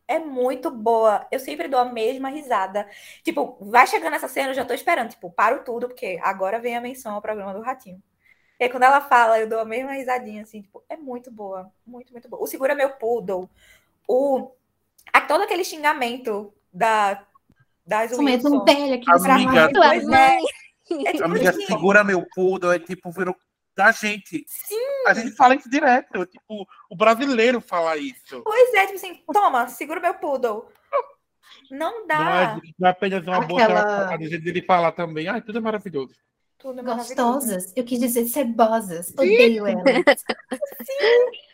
é muito boa. Eu sempre dou a mesma risada. Tipo, vai chegando essa cena, eu já tô esperando. Tipo, paro tudo, porque agora vem a menção ao programa do Ratinho. E aí, quando ela fala, eu dou a mesma risadinha, assim, tipo, é muito boa. Muito, muito boa. O Segura Meu Poodle. O... A, todo aquele xingamento da, das Wilson. Velho, que amiga, é, é tipo amiga, assim, segura meu poodle, é tipo, virou da gente. Sim. A gente fala isso direto. Tipo, o brasileiro fala isso. Pois é, tipo assim, toma, segura meu poodle. Não dá. Não é, não é apenas uma Aquela... boa de ele falar também. Ai, tudo é maravilhoso. Tudo é Gostosas. Eu quis dizer cebosas. Odeio elas. Sim.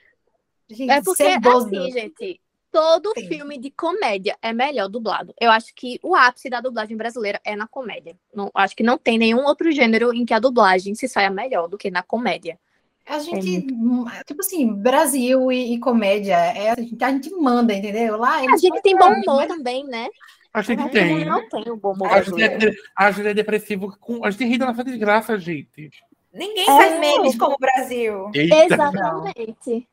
Gente, é porque, ceboso. assim, gente, todo Sim. filme de comédia é melhor dublado. Eu acho que o ápice da dublagem brasileira é na comédia. Não, acho que não tem nenhum outro gênero em que a dublagem se saia melhor do que na comédia. A gente, é tipo assim, Brasil e, e comédia, é, a, gente, a gente manda, entendeu? Lá a gente tem bom humor mas... também, né? A gente tem. Não tem o bom humor. A gente, é, a gente é depressivo com. A gente ri da nossa desgraça, gente. Ninguém é. faz memes como o Brasil. Eita. Exatamente.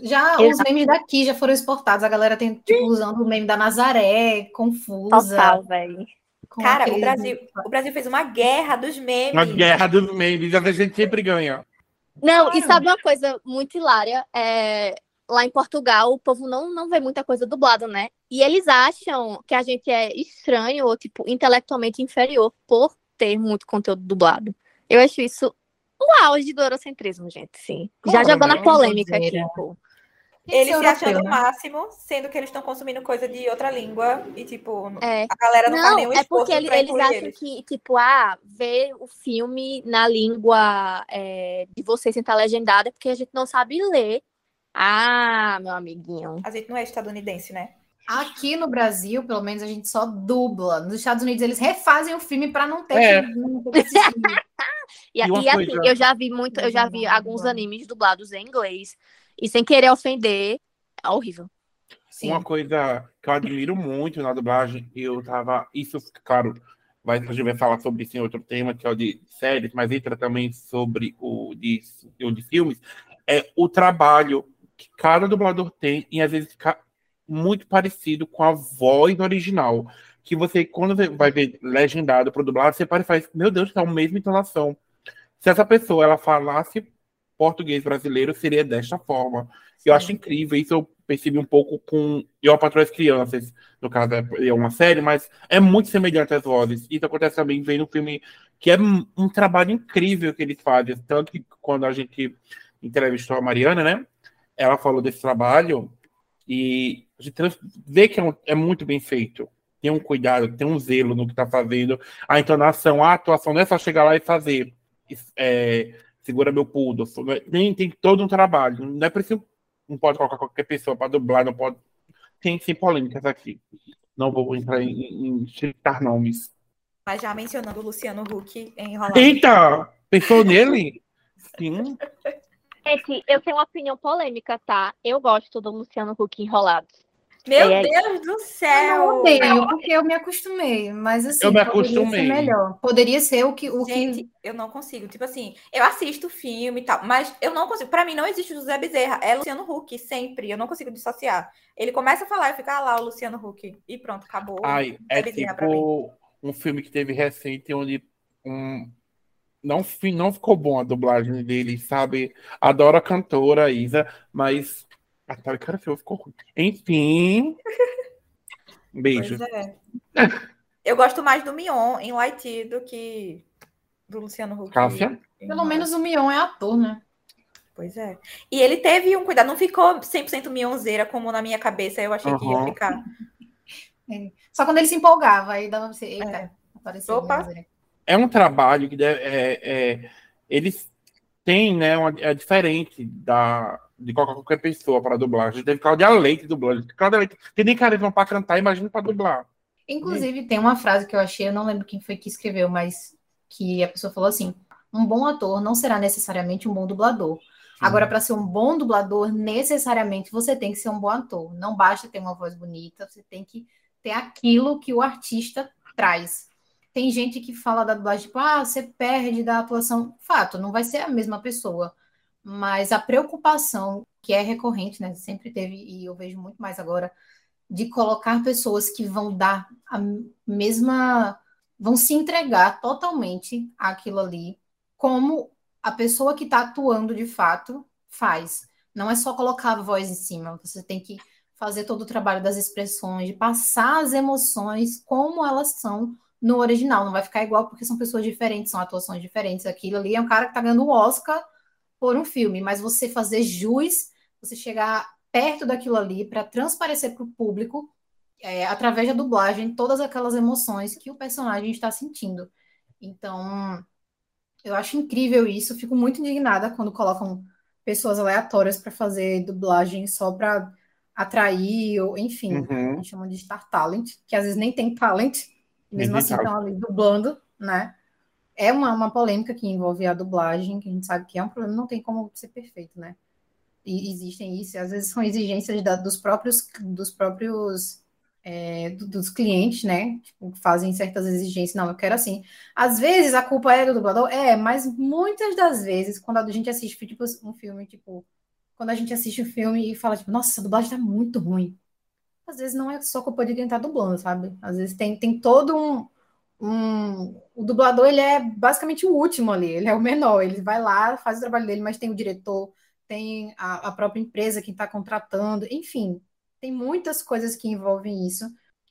Já Exato. os memes daqui já foram exportados. A galera tem, tipo, usando o meme da Nazaré, confusa. Total, velho. Cara, aquele... o Brasil, o Brasil fez uma guerra dos memes. Uma guerra dos memes. A gente sempre ganha. Não, claro. e sabe uma coisa muito hilária? É, lá em Portugal, o povo não, não vê muita coisa dublada, né? E eles acham que a gente é estranho ou, tipo, intelectualmente inferior por ter muito conteúdo dublado. Eu acho isso o auge do eurocentrismo, gente, sim. Já jogando a polêmica aqui, pô. Eles se achando o máximo, sendo que eles estão consumindo coisa de outra língua e, tipo, é. a galera não, não faz nenhum esforço É porque ele, eles acham eles. que, tipo, ah, ver o filme na língua é, de vocês sem estar legendada é porque a gente não sabe ler. Ah, meu amiguinho. A gente não é estadunidense, né? Aqui no Brasil, pelo menos, a gente só dubla. Nos Estados Unidos, eles refazem o filme para não ter é. que, e, e, e assim, eu já vi muito, eu já vi alguns animes dublados em inglês. E sem querer ofender, é horrível. Sim. Uma coisa que eu admiro muito na dublagem, eu tava. Isso, claro, vai, a gente vai falar sobre isso em outro tema, que é o de séries, mas entra também sobre o de, o de filmes, é o trabalho que cada dublador tem e às vezes fica muito parecido com a voz original. Que você, quando você vai ver legendado para dublar, você para e faz, meu Deus, tá a mesma entonação. Se essa pessoa ela falasse português brasileiro seria desta forma. Sim. Eu acho incrível, isso eu percebi um pouco com Eu, a Patroa as Crianças, no caso é uma série, mas é muito semelhante às vozes. Isso acontece também vendo um filme que é um trabalho incrível que eles fazem. Tanto que quando a gente entrevistou a Mariana, né, ela falou desse trabalho e a gente vê que é, um, é muito bem feito. Tem um cuidado, tem um zelo no que está fazendo. A entonação, a atuação não é só chegar lá e fazer. É, segura meu pudo. Tem, tem todo um trabalho. Não é preciso. Não pode colocar qualquer pessoa para dublar, não pode. Tem sim polêmicas aqui. Não vou entrar em, em citar nomes. Mas já mencionando o Luciano Huck enrolado. Eita! Pensou nele? Sim. Gente, eu tenho uma opinião polêmica, tá? Eu gosto do Luciano Huck enrolado. Meu é, Deus do céu! Eu odeio, porque eu me acostumei, mas assim, eu me acostumei. Poderia ser melhor. Poderia ser o que. O Gente, que... eu não consigo. Tipo assim, eu assisto filme e tal, mas eu não consigo. Pra mim, não existe o José Bezerra. É Luciano Huck, sempre. Eu não consigo dissociar. Ele começa a falar e fica ah, lá, o Luciano Huck. E pronto, acabou. Ai, é tipo um filme que teve recente onde um, não, não ficou bom a dublagem dele, sabe? Adoro a cantora Isa, mas Atari cara feio ficou ruim. Enfim. Beijo. É. Eu gosto mais do Mion em Light do que do Luciano Huck. Cássia? Pelo menos o Mion é ator, né? Pois é. E ele teve um cuidado, não ficou 100% mionzeira como na minha cabeça eu achei uhum. que ia ficar. É. Só quando ele se empolgava, aí dava pra você, eita, é. apareceu Opa. É um trabalho que deve, é, é, eles têm, né, uma, é diferente da, de qualquer pessoa para dublar. A gente teve Cláudia Leite dublando. Cláudia Leite tem nem carisma para cantar, imagina para dublar. Inclusive, tem uma frase que eu achei, eu não lembro quem foi que escreveu, mas que a pessoa falou assim: um bom ator não será necessariamente um bom dublador. Agora, para ser um bom dublador, necessariamente você tem que ser um bom ator. Não basta ter uma voz bonita, você tem que ter aquilo que o artista traz. Tem gente que fala da dublagem, tipo, ah, você perde da atuação. Fato, não vai ser a mesma pessoa mas a preocupação que é recorrente, né, sempre teve e eu vejo muito mais agora, de colocar pessoas que vão dar a mesma, vão se entregar totalmente àquilo ali, como a pessoa que está atuando de fato faz. Não é só colocar a voz em cima, você tem que fazer todo o trabalho das expressões, de passar as emoções como elas são no original. Não vai ficar igual porque são pessoas diferentes, são atuações diferentes. Aquilo ali é um cara que está ganhando o Oscar por um filme, mas você fazer jus, você chegar perto daquilo ali para transparecer para o público, é, através da dublagem, todas aquelas emoções que o personagem está sentindo. Então, eu acho incrível isso, fico muito indignada quando colocam pessoas aleatórias para fazer dublagem só para atrair, ou enfim, uhum. a gente chama de star talent, que às vezes nem tem talent, mesmo assim estão ali dublando, né? É uma, uma polêmica que envolve a dublagem, que a gente sabe que é um problema, não tem como ser perfeito, né? E existem isso, e às vezes são exigências da, dos próprios, dos próprios é, dos clientes, né? Tipo, fazem certas exigências. Não, eu quero assim. Às vezes a culpa é do dublador, é, mas muitas das vezes, quando a gente assiste tipo, um filme, tipo, quando a gente assiste um filme e fala, tipo, nossa, a dublagem tá muito ruim. Às vezes não é só culpa de quem tá dublando, sabe? Às vezes tem, tem todo um, O dublador, ele é basicamente o último ali, ele é o menor. Ele vai lá, faz o trabalho dele, mas tem o diretor, tem a, a própria empresa que está contratando, enfim, tem muitas coisas que envolvem isso.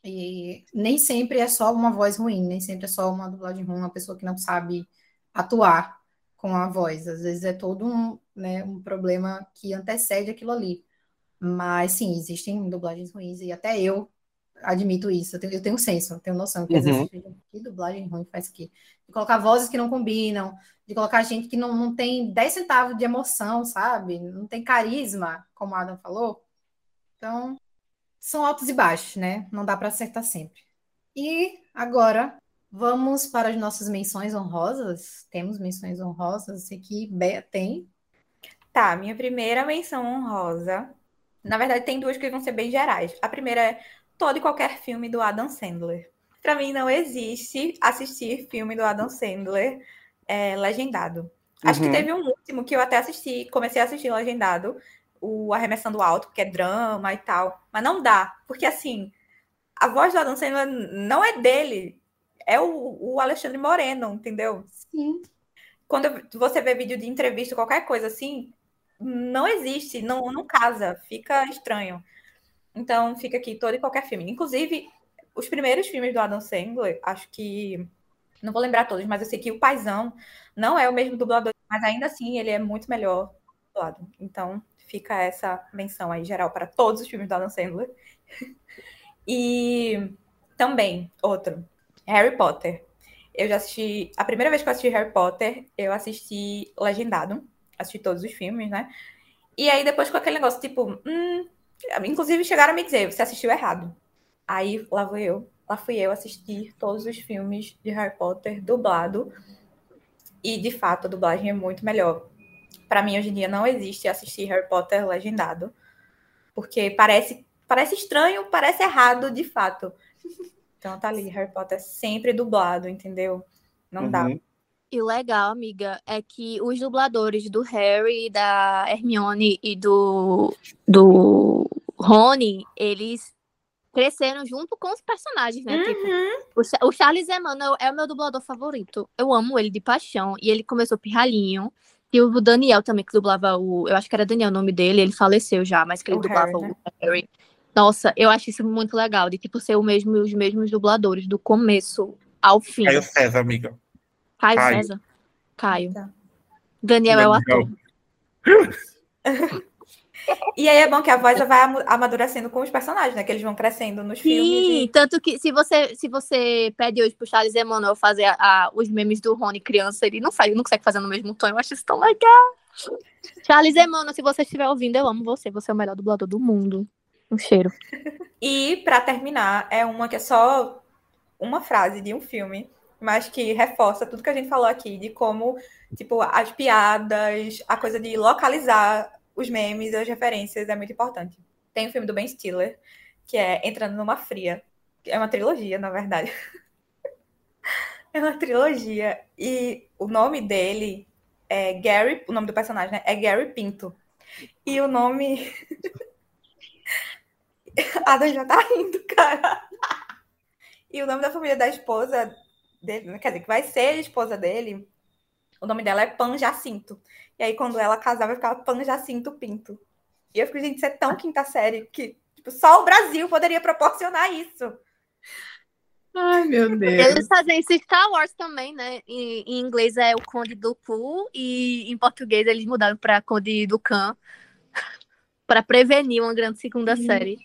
E nem sempre é só uma voz ruim, nem sempre é só uma dublagem ruim, uma pessoa que não sabe atuar com a voz. Às vezes é todo um, né, um problema que antecede aquilo ali. Mas sim, existem dublagens ruins, e até eu admito isso. Eu tenho, eu tenho senso, eu tenho noção. Que às vezes, uhum. que dublagem ruim faz aqui? De colocar vozes que não combinam, de colocar gente que não, não tem 10 centavos de emoção, sabe? Não tem carisma, como a Adam falou. Então, são altos e baixos, né? Não dá para acertar sempre. E agora vamos para as nossas menções honrosas. Temos menções honrosas aqui. Bea tem. Tá, minha primeira menção honrosa. Na verdade, tem duas que vão ser bem gerais. A primeira é todo e qualquer filme do Adam Sandler. Para mim, não existe assistir filme do Adam Sandler é, legendado. Acho uhum. que teve um último que eu até assisti, comecei a assistir legendado, o Arremessando Alto, porque é drama e tal. Mas não dá, porque assim, a voz do Adam Sandler não é dele, é o, o Alexandre Moreno, entendeu? Sim. Quando você vê vídeo de entrevista, qualquer coisa assim, não existe, não, não casa, fica estranho. Então fica aqui todo e qualquer filme. Inclusive, os primeiros filmes do Adam Sandler, acho que. Não vou lembrar todos, mas eu sei que o Paizão não é o mesmo dublador, mas ainda assim ele é muito melhor dublado. Então, Fica essa menção aí geral para todos os filmes do Adam Sandler. e também, outro, Harry Potter. Eu já assisti. A primeira vez que eu assisti Harry Potter, eu assisti legendado. Assisti todos os filmes, né? E aí depois com aquele negócio, tipo, hum, inclusive chegaram a me dizer, você assistiu errado. Aí lá vou eu, lá fui eu assistir todos os filmes de Harry Potter dublado. E de fato a dublagem é muito melhor para mim hoje em dia não existe assistir Harry Potter legendado, porque parece parece estranho, parece errado de fato. Então tá ali, Harry Potter sempre dublado, entendeu? Não uhum. dá. E o legal, amiga, é que os dubladores do Harry, da Hermione e do, do Rony, eles cresceram junto com os personagens, né? Tipo, uhum. Tipo, o, o Charles Emmanuel é o meu dublador favorito. Eu amo ele de paixão. E ele começou pirralhinho. E o Daniel também, que dublava o. Eu acho que era Daniel o nome dele, ele faleceu já, mas que ele o dublava Harry, né? o Harry. Nossa, eu acho isso muito legal, de tipo ser o mesmo, os mesmos dubladores, do começo ao fim. Caio César, amiga. Caio, Caio. César? Caio. Tá. Daniel, Daniel é o ator. E aí é bom que a voz vai amadurecendo com os personagens, né? Que eles vão crescendo nos Sim, filmes. Sim, e... tanto que se você, se você pede hoje pro Charles Emmanuel fazer a, a, os memes do Rony criança, ele não faz, não consegue fazer no mesmo tom. Eu acho isso tão legal. Charles Emmanuel, se você estiver ouvindo, eu amo você. Você é o melhor dublador do mundo. Um cheiro. E, para terminar, é uma que é só uma frase de um filme, mas que reforça tudo que a gente falou aqui, de como, tipo, as piadas, a coisa de localizar os memes as referências é muito importante. Tem o filme do Ben Stiller, que é Entrando numa Fria. É uma trilogia, na verdade. é uma trilogia. E o nome dele é Gary, o nome do personagem né? é Gary Pinto. E o nome. Adam já tá rindo, cara. E o nome da família da esposa dele, quer dizer, que vai ser a esposa dele, o nome dela é Pan Jacinto. E aí, quando ela casava, ficava Pan Jacinto Pinto. E eu fico, gente, isso é tão quinta série que tipo, só o Brasil poderia proporcionar isso. Ai, meu Deus. Eles fazem isso em Star Wars também, né? Em, em inglês é o Conde do Cu e em português eles mudaram para Conde do Can para prevenir uma grande segunda uhum. série.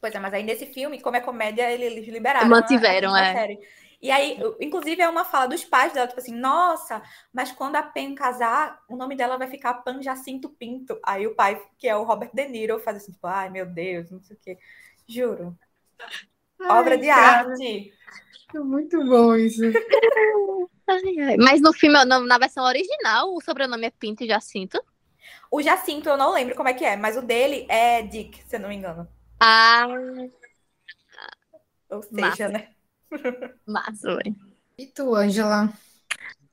Pois é, mas aí nesse filme, como é comédia, eles liberaram. Mantiveram, é. Série. E aí, inclusive, é uma fala dos pais dela, tipo assim, nossa, mas quando a Pen casar, o nome dela vai ficar Pan Jacinto Pinto. Aí o pai, que é o Robert De Niro, faz assim, tipo, ai meu Deus, não sei o quê. Juro. Ai, Obra de cara. arte. Muito bom isso. Ai, ai. Mas no filme, na, na versão original, o sobrenome é Pinto e Jacinto. O Jacinto eu não lembro como é que é, mas o dele é Dick, se eu não me engano. Ah. Ou seja, Massa. né? Massa, velho. E tu, Angela?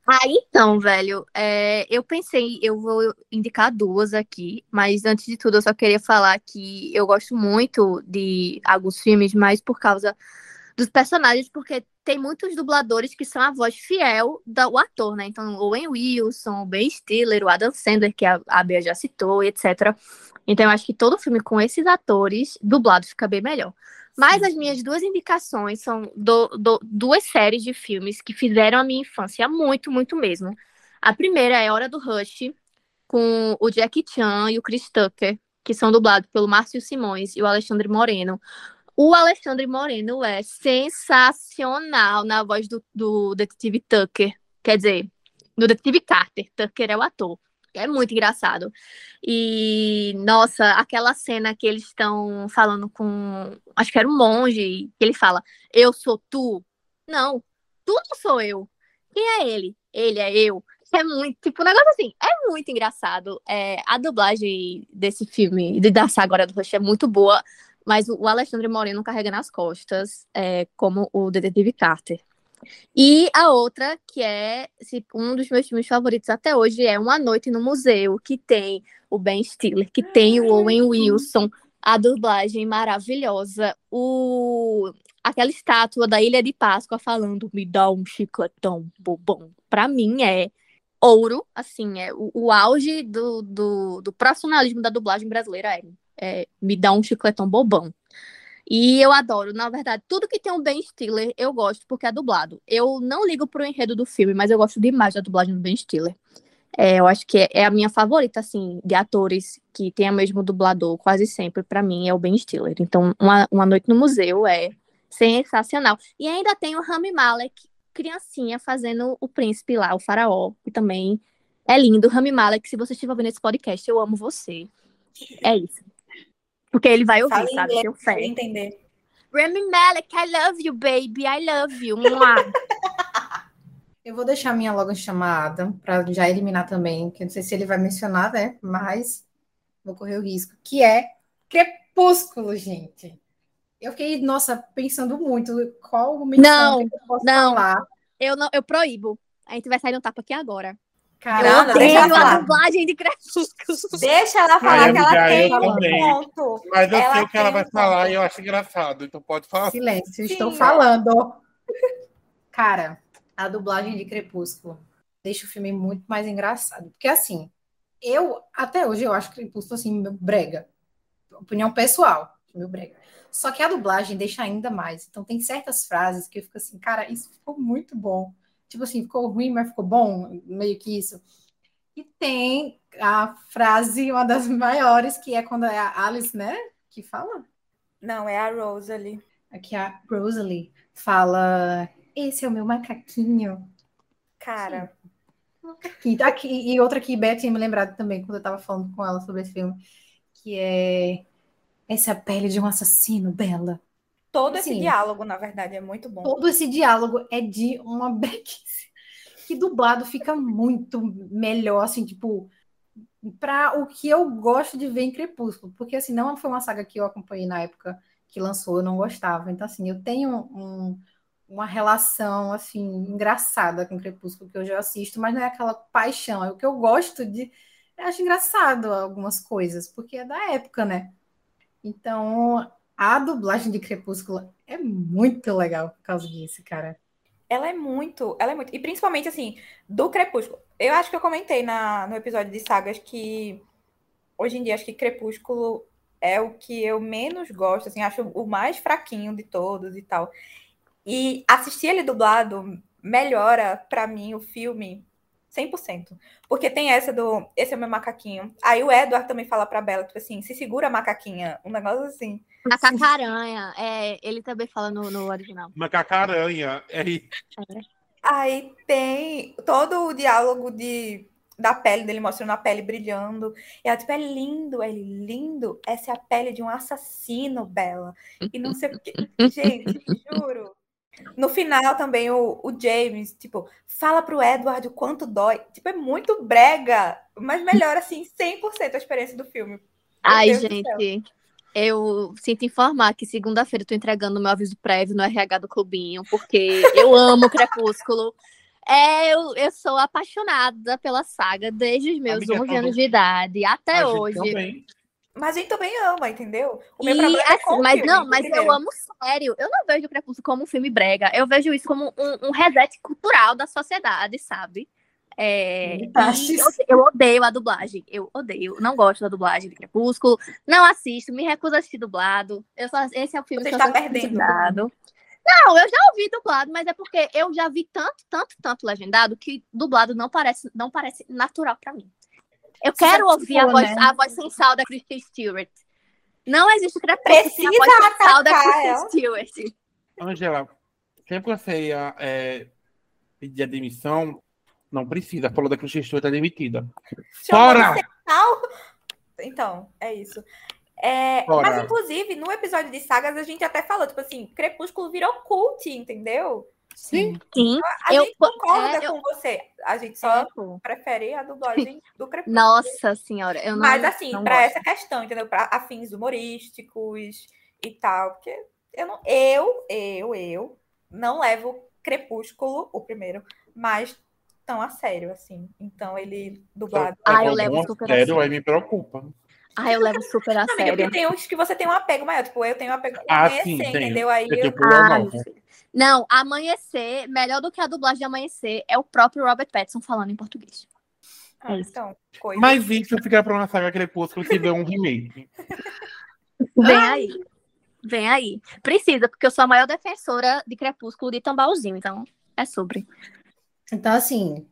Ah, então, velho, é, eu pensei, eu vou indicar duas aqui, mas antes de tudo eu só queria falar que eu gosto muito de alguns filmes, mas por causa dos personagens, porque tem muitos dubladores que são a voz fiel do ator, né? Então, o Owen Wilson, o Ben Stiller, o Adam Sandler, que a, a Bea já citou, etc. Então, eu acho que todo filme com esses atores dublados fica bem melhor. Mas as minhas duas indicações são do, do, duas séries de filmes que fizeram a minha infância muito, muito mesmo. A primeira é Hora do Rush, com o Jackie Chan e o Chris Tucker, que são dublados pelo Márcio Simões e o Alexandre Moreno. O Alexandre Moreno é sensacional na voz do, do detetive Tucker. Quer dizer, do detetive Carter. Tucker é o ator. É muito engraçado. E, nossa, aquela cena que eles estão falando com. Acho que era um monge, que ele fala: Eu sou tu. Não, tu não sou eu. Quem é ele? Ele é eu. É muito, tipo, um negócio assim, é muito engraçado. É, a dublagem desse filme, de da saga do Rush, é muito boa, mas o Alexandre Moreno carrega nas costas é, como o detetive Carter. E a outra, que é um dos meus filmes favoritos até hoje, é Uma Noite no Museu, que tem o Ben Stiller, que tem o Owen Wilson, a dublagem maravilhosa, o aquela estátua da Ilha de Páscoa falando me dá um chicletão bobão. Para mim é ouro, assim, é o, o auge do, do, do, profissionalismo da dublagem brasileira é, é me dá um chicletão bobão. E eu adoro, na verdade, tudo que tem um Ben Stiller eu gosto porque é dublado. Eu não ligo pro enredo do filme, mas eu gosto demais da dublagem do Ben Stiller. É, eu acho que é a minha favorita, assim, de atores que tem o mesmo dublador quase sempre, para mim, é o Ben Stiller. Então, uma, uma Noite no Museu é sensacional. E ainda tem o Rami Malek, criancinha, fazendo o príncipe lá, o faraó, que também é lindo. Rami Malek, se você estiver ouvindo esse podcast, eu amo você. É isso. Porque ele vai ouvir, Fala sabe? Inglês, fé. entender. Remy Malek, I love you, baby. I love you. Eu vou deixar minha logo chamada para já eliminar também, que eu não sei se ele vai mencionar, né? Mas vou correr o risco, que é Crepúsculo, gente. Eu fiquei, nossa, pensando muito qual menção não, que eu posso não, falar. Eu não, eu proíbo. A gente vai sair no tapa aqui agora. Caramba, deixa ela falar. a dublagem de Crepúsculo. Deixa ela falar que ela tem um ponto. Mas eu ela sei o que ela vai um falar e eu acho engraçado, então pode falar. Silêncio, Sim, estou falando. Cara, a dublagem de Crepúsculo deixa o filme muito mais engraçado. Porque assim, eu, até hoje, eu acho Crepúsculo assim, brega. Opinião pessoal, meu brega. Só que a dublagem deixa ainda mais. Então tem certas frases que eu fico assim, cara, isso ficou muito bom tipo assim, ficou ruim, mas ficou bom, meio que isso. E tem a frase, uma das maiores, que é quando é a Alice, né? Que fala? Não, é a Rosalie. Aqui a Rosalie fala: Esse é o meu macaquinho. Cara. Aqui, e outra que Beth tinha me lembrado também, quando eu tava falando com ela sobre esse filme, que é Essa é a pele de um assassino, Bela. Todo esse diálogo, na verdade, é muito bom. Todo esse diálogo é de uma Beck que dublado fica muito melhor, assim, tipo, para o que eu gosto de ver em Crepúsculo, porque assim, não foi uma saga que eu acompanhei na época que lançou, eu não gostava. Então, assim, eu tenho um, uma relação, assim, engraçada com Crepúsculo, que eu já assisto, mas não é aquela paixão, é o que eu gosto de. Eu acho engraçado algumas coisas, porque é da época, né? Então, a dublagem de Crepúsculo é muito legal por causa disso, cara. Ela é muito, ela é muito. E principalmente, assim, do Crepúsculo. Eu acho que eu comentei na, no episódio de sagas que hoje em dia acho que Crepúsculo é o que eu menos gosto, assim, acho o mais fraquinho de todos e tal. E assistir ele dublado melhora para mim o filme 100%. Porque tem essa do. Esse é o meu macaquinho. Aí o Edward também fala pra Bela, tipo assim, se segura macaquinha. Um negócio assim. Macacaranha. É, ele também fala no, no original. Macacaranha. É. é. Aí tem todo o diálogo de da pele dele, mostrando a pele brilhando. E ela, tipo, é lindo, é lindo. Essa é a pele de um assassino, Bela. E não sei o quê. Gente, juro. No final também o, o James, tipo, fala pro Edward o quanto dói. Tipo, é muito brega, mas melhora, assim, 100% a experiência do filme. Meu Ai, Deus do gente, eu sinto informar que segunda-feira eu tô entregando meu aviso prévio no RH do Clubinho, porque eu amo Crepúsculo. É, eu, eu sou apaixonada pela saga desde os meus Amiga, 11 anos de idade até hoje. também. Mas a gente também ama, entendeu? O meu E, problema é assim, com o mas filme, não, mas primeiro. eu amo sério. Eu não vejo o Crepúsculo como um filme brega. Eu vejo isso como um, um reset cultural da sociedade, sabe? É, Tastes. eu, eu odeio a dublagem. Eu odeio. Não gosto da dublagem de Crepúsculo. Não assisto, me recuso a assistir dublado. Eu só, esse é o filme Você que está eu assisto perdendo. dublado. Não, eu já ouvi dublado, mas é porque eu já vi tanto, tanto, tanto legendado que dublado não parece, não parece natural pra mim. Eu Você quero ouvir a voz, né? a voz sensual da Kristen Stewart. Não existe Crepúsculo sem a voz sensual da Kristen. Stewart. Angela, sempre que você ia é, pedir a demissão, não precisa. Falou da Cristian Stewart tá demitida. Chamou Fora! Então, é isso. É, mas, inclusive, no episódio de sagas, a gente até falou, tipo assim, Crepúsculo virou cult, entendeu? Sim. Sim. A Eu- gente concorda é, eu- com você. A gente só É, pô. prefere a dublagem do Crepúsculo. Nossa senhora, eu não. Mas assim, gosto. essa questão, entendeu? Pra afins humorísticos e tal, porque eu não, eu, eu, eu não levo Crepúsculo, o primeiro, mas a sério assim. Então ele dublado. Ah, eu Levou levo super a sério, aí me preocupa. Ah, eu levo super a Amiga, sério. porque tem uns que você tem um apego maior, tipo, eu tenho um apego Ah, amanhecer, sim, entendeu? Aí Eu eu, Ah. Não, Amanhecer, melhor do que a dublagem de Amanhecer, é o próprio Robert Pattinson falando em português. Ah, é isso. então, coisa. Mas isso fica pra uma saga Crepúsculo se tiver um remake. Vem aí. Vem aí. Precisa, porque eu sou a maior defensora de Crepúsculo de Tambalzinho, então é sobre. Então, assim,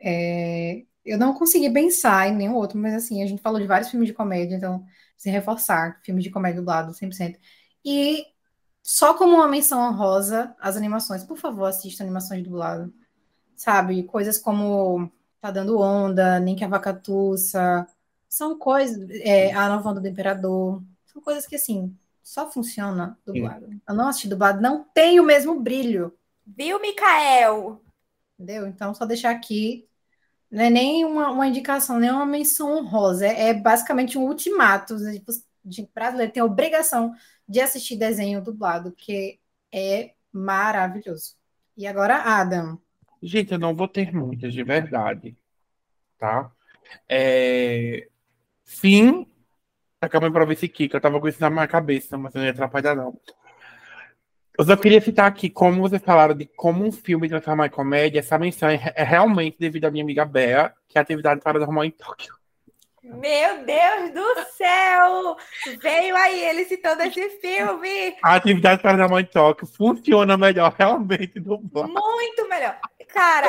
é, eu não consegui pensar em nenhum outro, mas assim, a gente falou de vários filmes de comédia, então, se reforçar, filme de comédia dublado, 100%. E só como uma menção honrosa, as animações. Por favor, assista animações dublado. Sabe? Coisas como Tá Dando Onda, Nem que a Vaca Tussa. São coisas... é, a Nova Onda do Imperador. São coisas que, assim, só funciona dublado. Eu não assisti dublado, não tem o mesmo brilho. Viu, Mikael? Entendeu? Então, só deixar aqui. Não é nem uma, uma indicação, nem uma menção honrosa. É, é basicamente um ultimato. Tipo, de brasileiro tem a obrigação de assistir desenho dublado, que é maravilhoso. E agora, Adam. Gente, eu não vou ter muitas, de verdade. Tá? É... Sim, acabei pra ver se Kika. Eu tava com isso na minha cabeça, mas eu não ia atrapalhar, não. Eu só queria citar aqui, como vocês falaram de como um filme transformar em comédia, essa menção é, é realmente devido à minha amiga Bea, que é a atividade paranormal em Tóquio. Meu Deus do céu! Veio aí ele citando esse filme! A atividade paranormal em Tóquio funciona melhor realmente do blog. Muito melhor. Cara,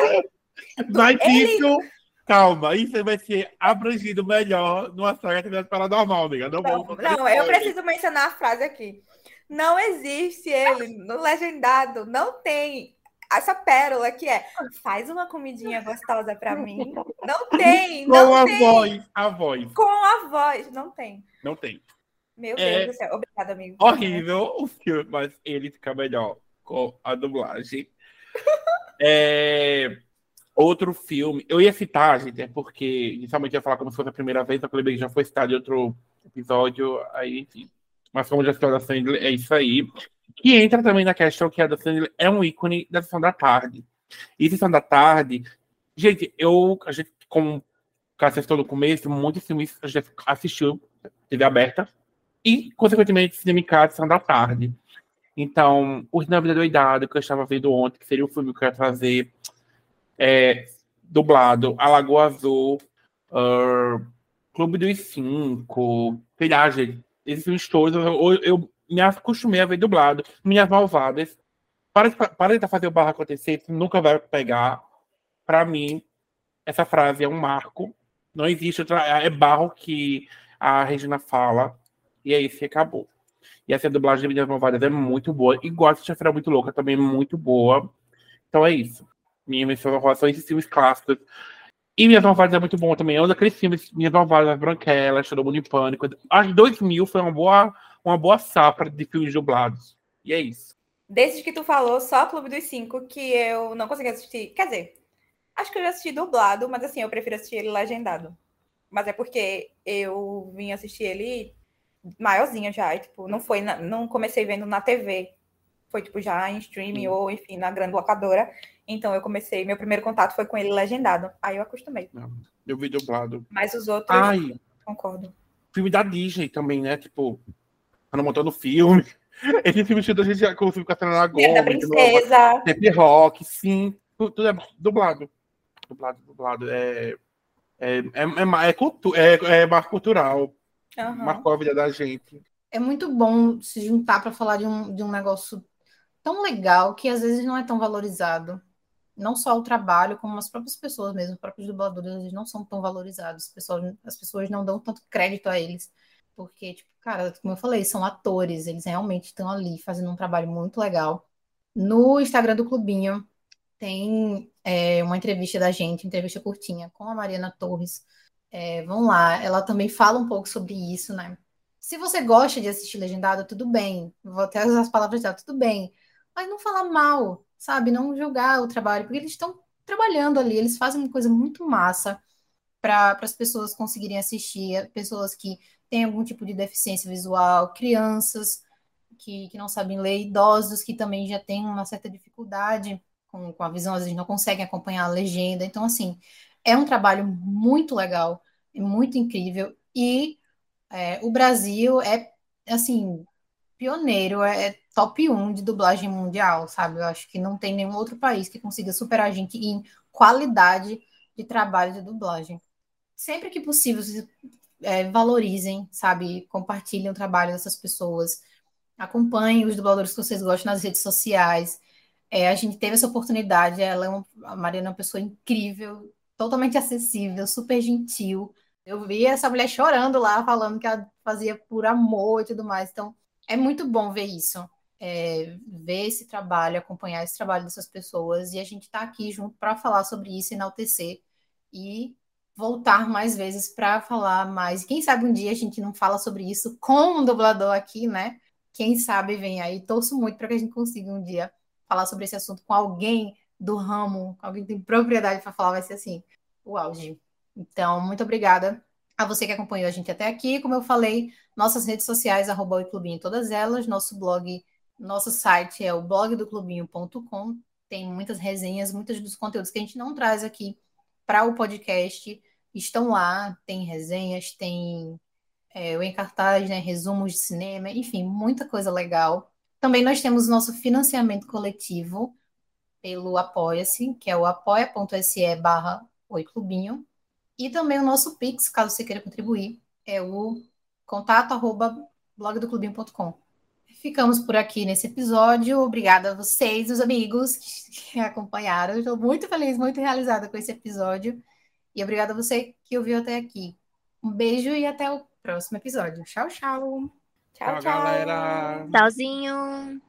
Mas ele- isso, calma, isso vai ser abrangido melhor numa saga de atividade paranormal, amiga. Não, não, não, eu preciso mencionar a frase aqui. Não existe ele no legendado, não tem essa pérola que é faz uma comidinha gostosa pra mim. Não tem, Com não a tem. voz, a voz. Com a voz, não tem. Não tem. Meu É. Deus do céu. Obrigada, amigo. Horrível o filme, mas ele fica melhor com a dublagem. É, Outro filme, eu ia citar, gente, é porque inicialmente ia falar como se fosse a primeira vez, só que já foi citado em outro episódio, aí, enfim. Mas como já citou da Sandler, é isso aí. Que entra também na questão que a da Sandler é um ícone da Sessão da Tarde. E Sessão da Tarde, gente, eu, a gente, como Cássio citou no começo, muitos filmes a gente assistiu, TV aberta, e, consequentemente, Cinema em Casa, Sessão da Tarde. Então, O Na Vida Doidado, que eu estava vendo ontem, que seria o filme que eu ia trazer, é, dublado, A Lagoa Azul, ah, Clube dos Cinco, sei lá, gente, esses todos, eu, eu me acostumei a ver dublado. Minhas Malvadas, para, para tentar fazer o barro acontecer, isso nunca vai pegar. Para mim, essa frase é um marco. Não existe outra. É barro que a Regina fala. E é isso que acabou. E essa dublagem de Minhas Malvadas é muito boa. E gosto de Chafira Muito Louca também, muito boa. Então é isso. Minha menção honrosa são esses filmes clássicos. E Minhas Malvadas é muito bom também. É um daqueles filmes, Minhas Malvadas, Branquelas, Todo Mundo em Pânico. Que 2000 foi uma boa, uma boa safra de filmes dublados. E é isso. Desde que tu falou, só Clube dos Cinco que eu não consegui assistir. Quer dizer, acho que eu já assisti dublado, mas assim, eu prefiro assistir ele legendado. Mas é porque eu vim assistir ele maiorzinha já, e, tipo, não foi, na, não comecei vendo na TV. Foi, tipo, já em streaming ou, enfim, na grande locadora. Então eu comecei, meu primeiro contato foi com ele legendado. Aí eu acostumei. Não, eu vi dublado. Mas os outros, Ai, concordo. Filme da Disney também, né? Tipo, Ana montando filme. Esse filme a gente já conseguiu com a Selena Gomez. Da Princesa. Pep Rock, sim. Tudo é dublado. Dublado, dublado. É, é, é, é, é, cultu é, é marco cultural. Uhum. Marcou a vida da gente. É muito bom se juntar para falar de um, de um negócio tão legal que às vezes não é tão valorizado não só o trabalho, como as próprias pessoas mesmo, os próprios dubladores, eles não são tão valorizados. As pessoas, as pessoas não dão tanto crédito a eles. Porque, tipo, cara, como eu falei, são atores, eles realmente estão ali fazendo um trabalho muito legal. No Instagram do Clubinho tem é, uma entrevista da gente, entrevista curtinha, com a Mariana Torres. É, vão lá, ela também fala um pouco sobre isso, né? Se você gosta de assistir legendado, tudo bem. Vou até usar as palavras dela, tudo bem. Mas não fala mal, sabe? Não julgar o trabalho, porque eles estão trabalhando ali, eles fazem uma coisa muito massa para as pessoas conseguirem assistir, pessoas que têm algum tipo de deficiência visual, crianças que, que não sabem ler, idosos que também já têm uma certa dificuldade com, com a visão, às vezes não conseguem acompanhar a legenda. Então, assim, é um trabalho muito legal, é muito incrível. E é, o Brasil é, assim, pioneiro, é, é top 1 de dublagem mundial, sabe? Eu acho que não tem nenhum outro país que consiga superar a gente em qualidade de trabalho de dublagem. Sempre que possível, é, valorizem, sabe? Compartilhem o trabalho dessas pessoas. Acompanhem os dubladores que vocês gostam nas redes sociais. É, a gente teve essa oportunidade. Ela é uma, a Mariana é uma pessoa incrível, totalmente acessível, super gentil. Eu vi essa mulher chorando lá, falando que ela fazia por amor e tudo mais. Então, é muito bom ver isso é, ver esse trabalho, acompanhar esse trabalho dessas pessoas, e a gente está aqui junto para falar sobre isso, enaltecer e voltar mais vezes para falar mais. Quem sabe um dia a gente não fala sobre isso com um dublador aqui, né? Quem sabe vem aí. Torço muito para que a gente consiga um dia falar sobre esse assunto com alguém do ramo, alguém que tem propriedade para falar, vai ser assim, o auge. Então, muito obrigada a você que acompanhou a gente até aqui. Como eu falei, nossas redes sociais, arroba o Clubinho, todas elas, nosso blog nosso site é o blogdoclubinho.com. Tem muitas resenhas, muitos dos conteúdos que a gente não traz aqui para o podcast estão lá. Tem resenhas, tem é, o encartaz, né, resumos de cinema, enfim, muita coisa legal. Também nós temos nosso financiamento coletivo pelo Apoia-se, que é o apoia.se barra oiclubinho. E também o nosso Pix, caso você queira contribuir, é o contato arroba blogdoclubinho.com. Ficamos por aqui nesse episódio. Obrigada a vocês, os amigos que acompanharam. Estou muito feliz, muito realizada com esse episódio. E obrigada a você que ouviu até aqui. Um beijo e até o próximo episódio. Tchau, tchau. Tchau, tchau. galera. Tchauzinho.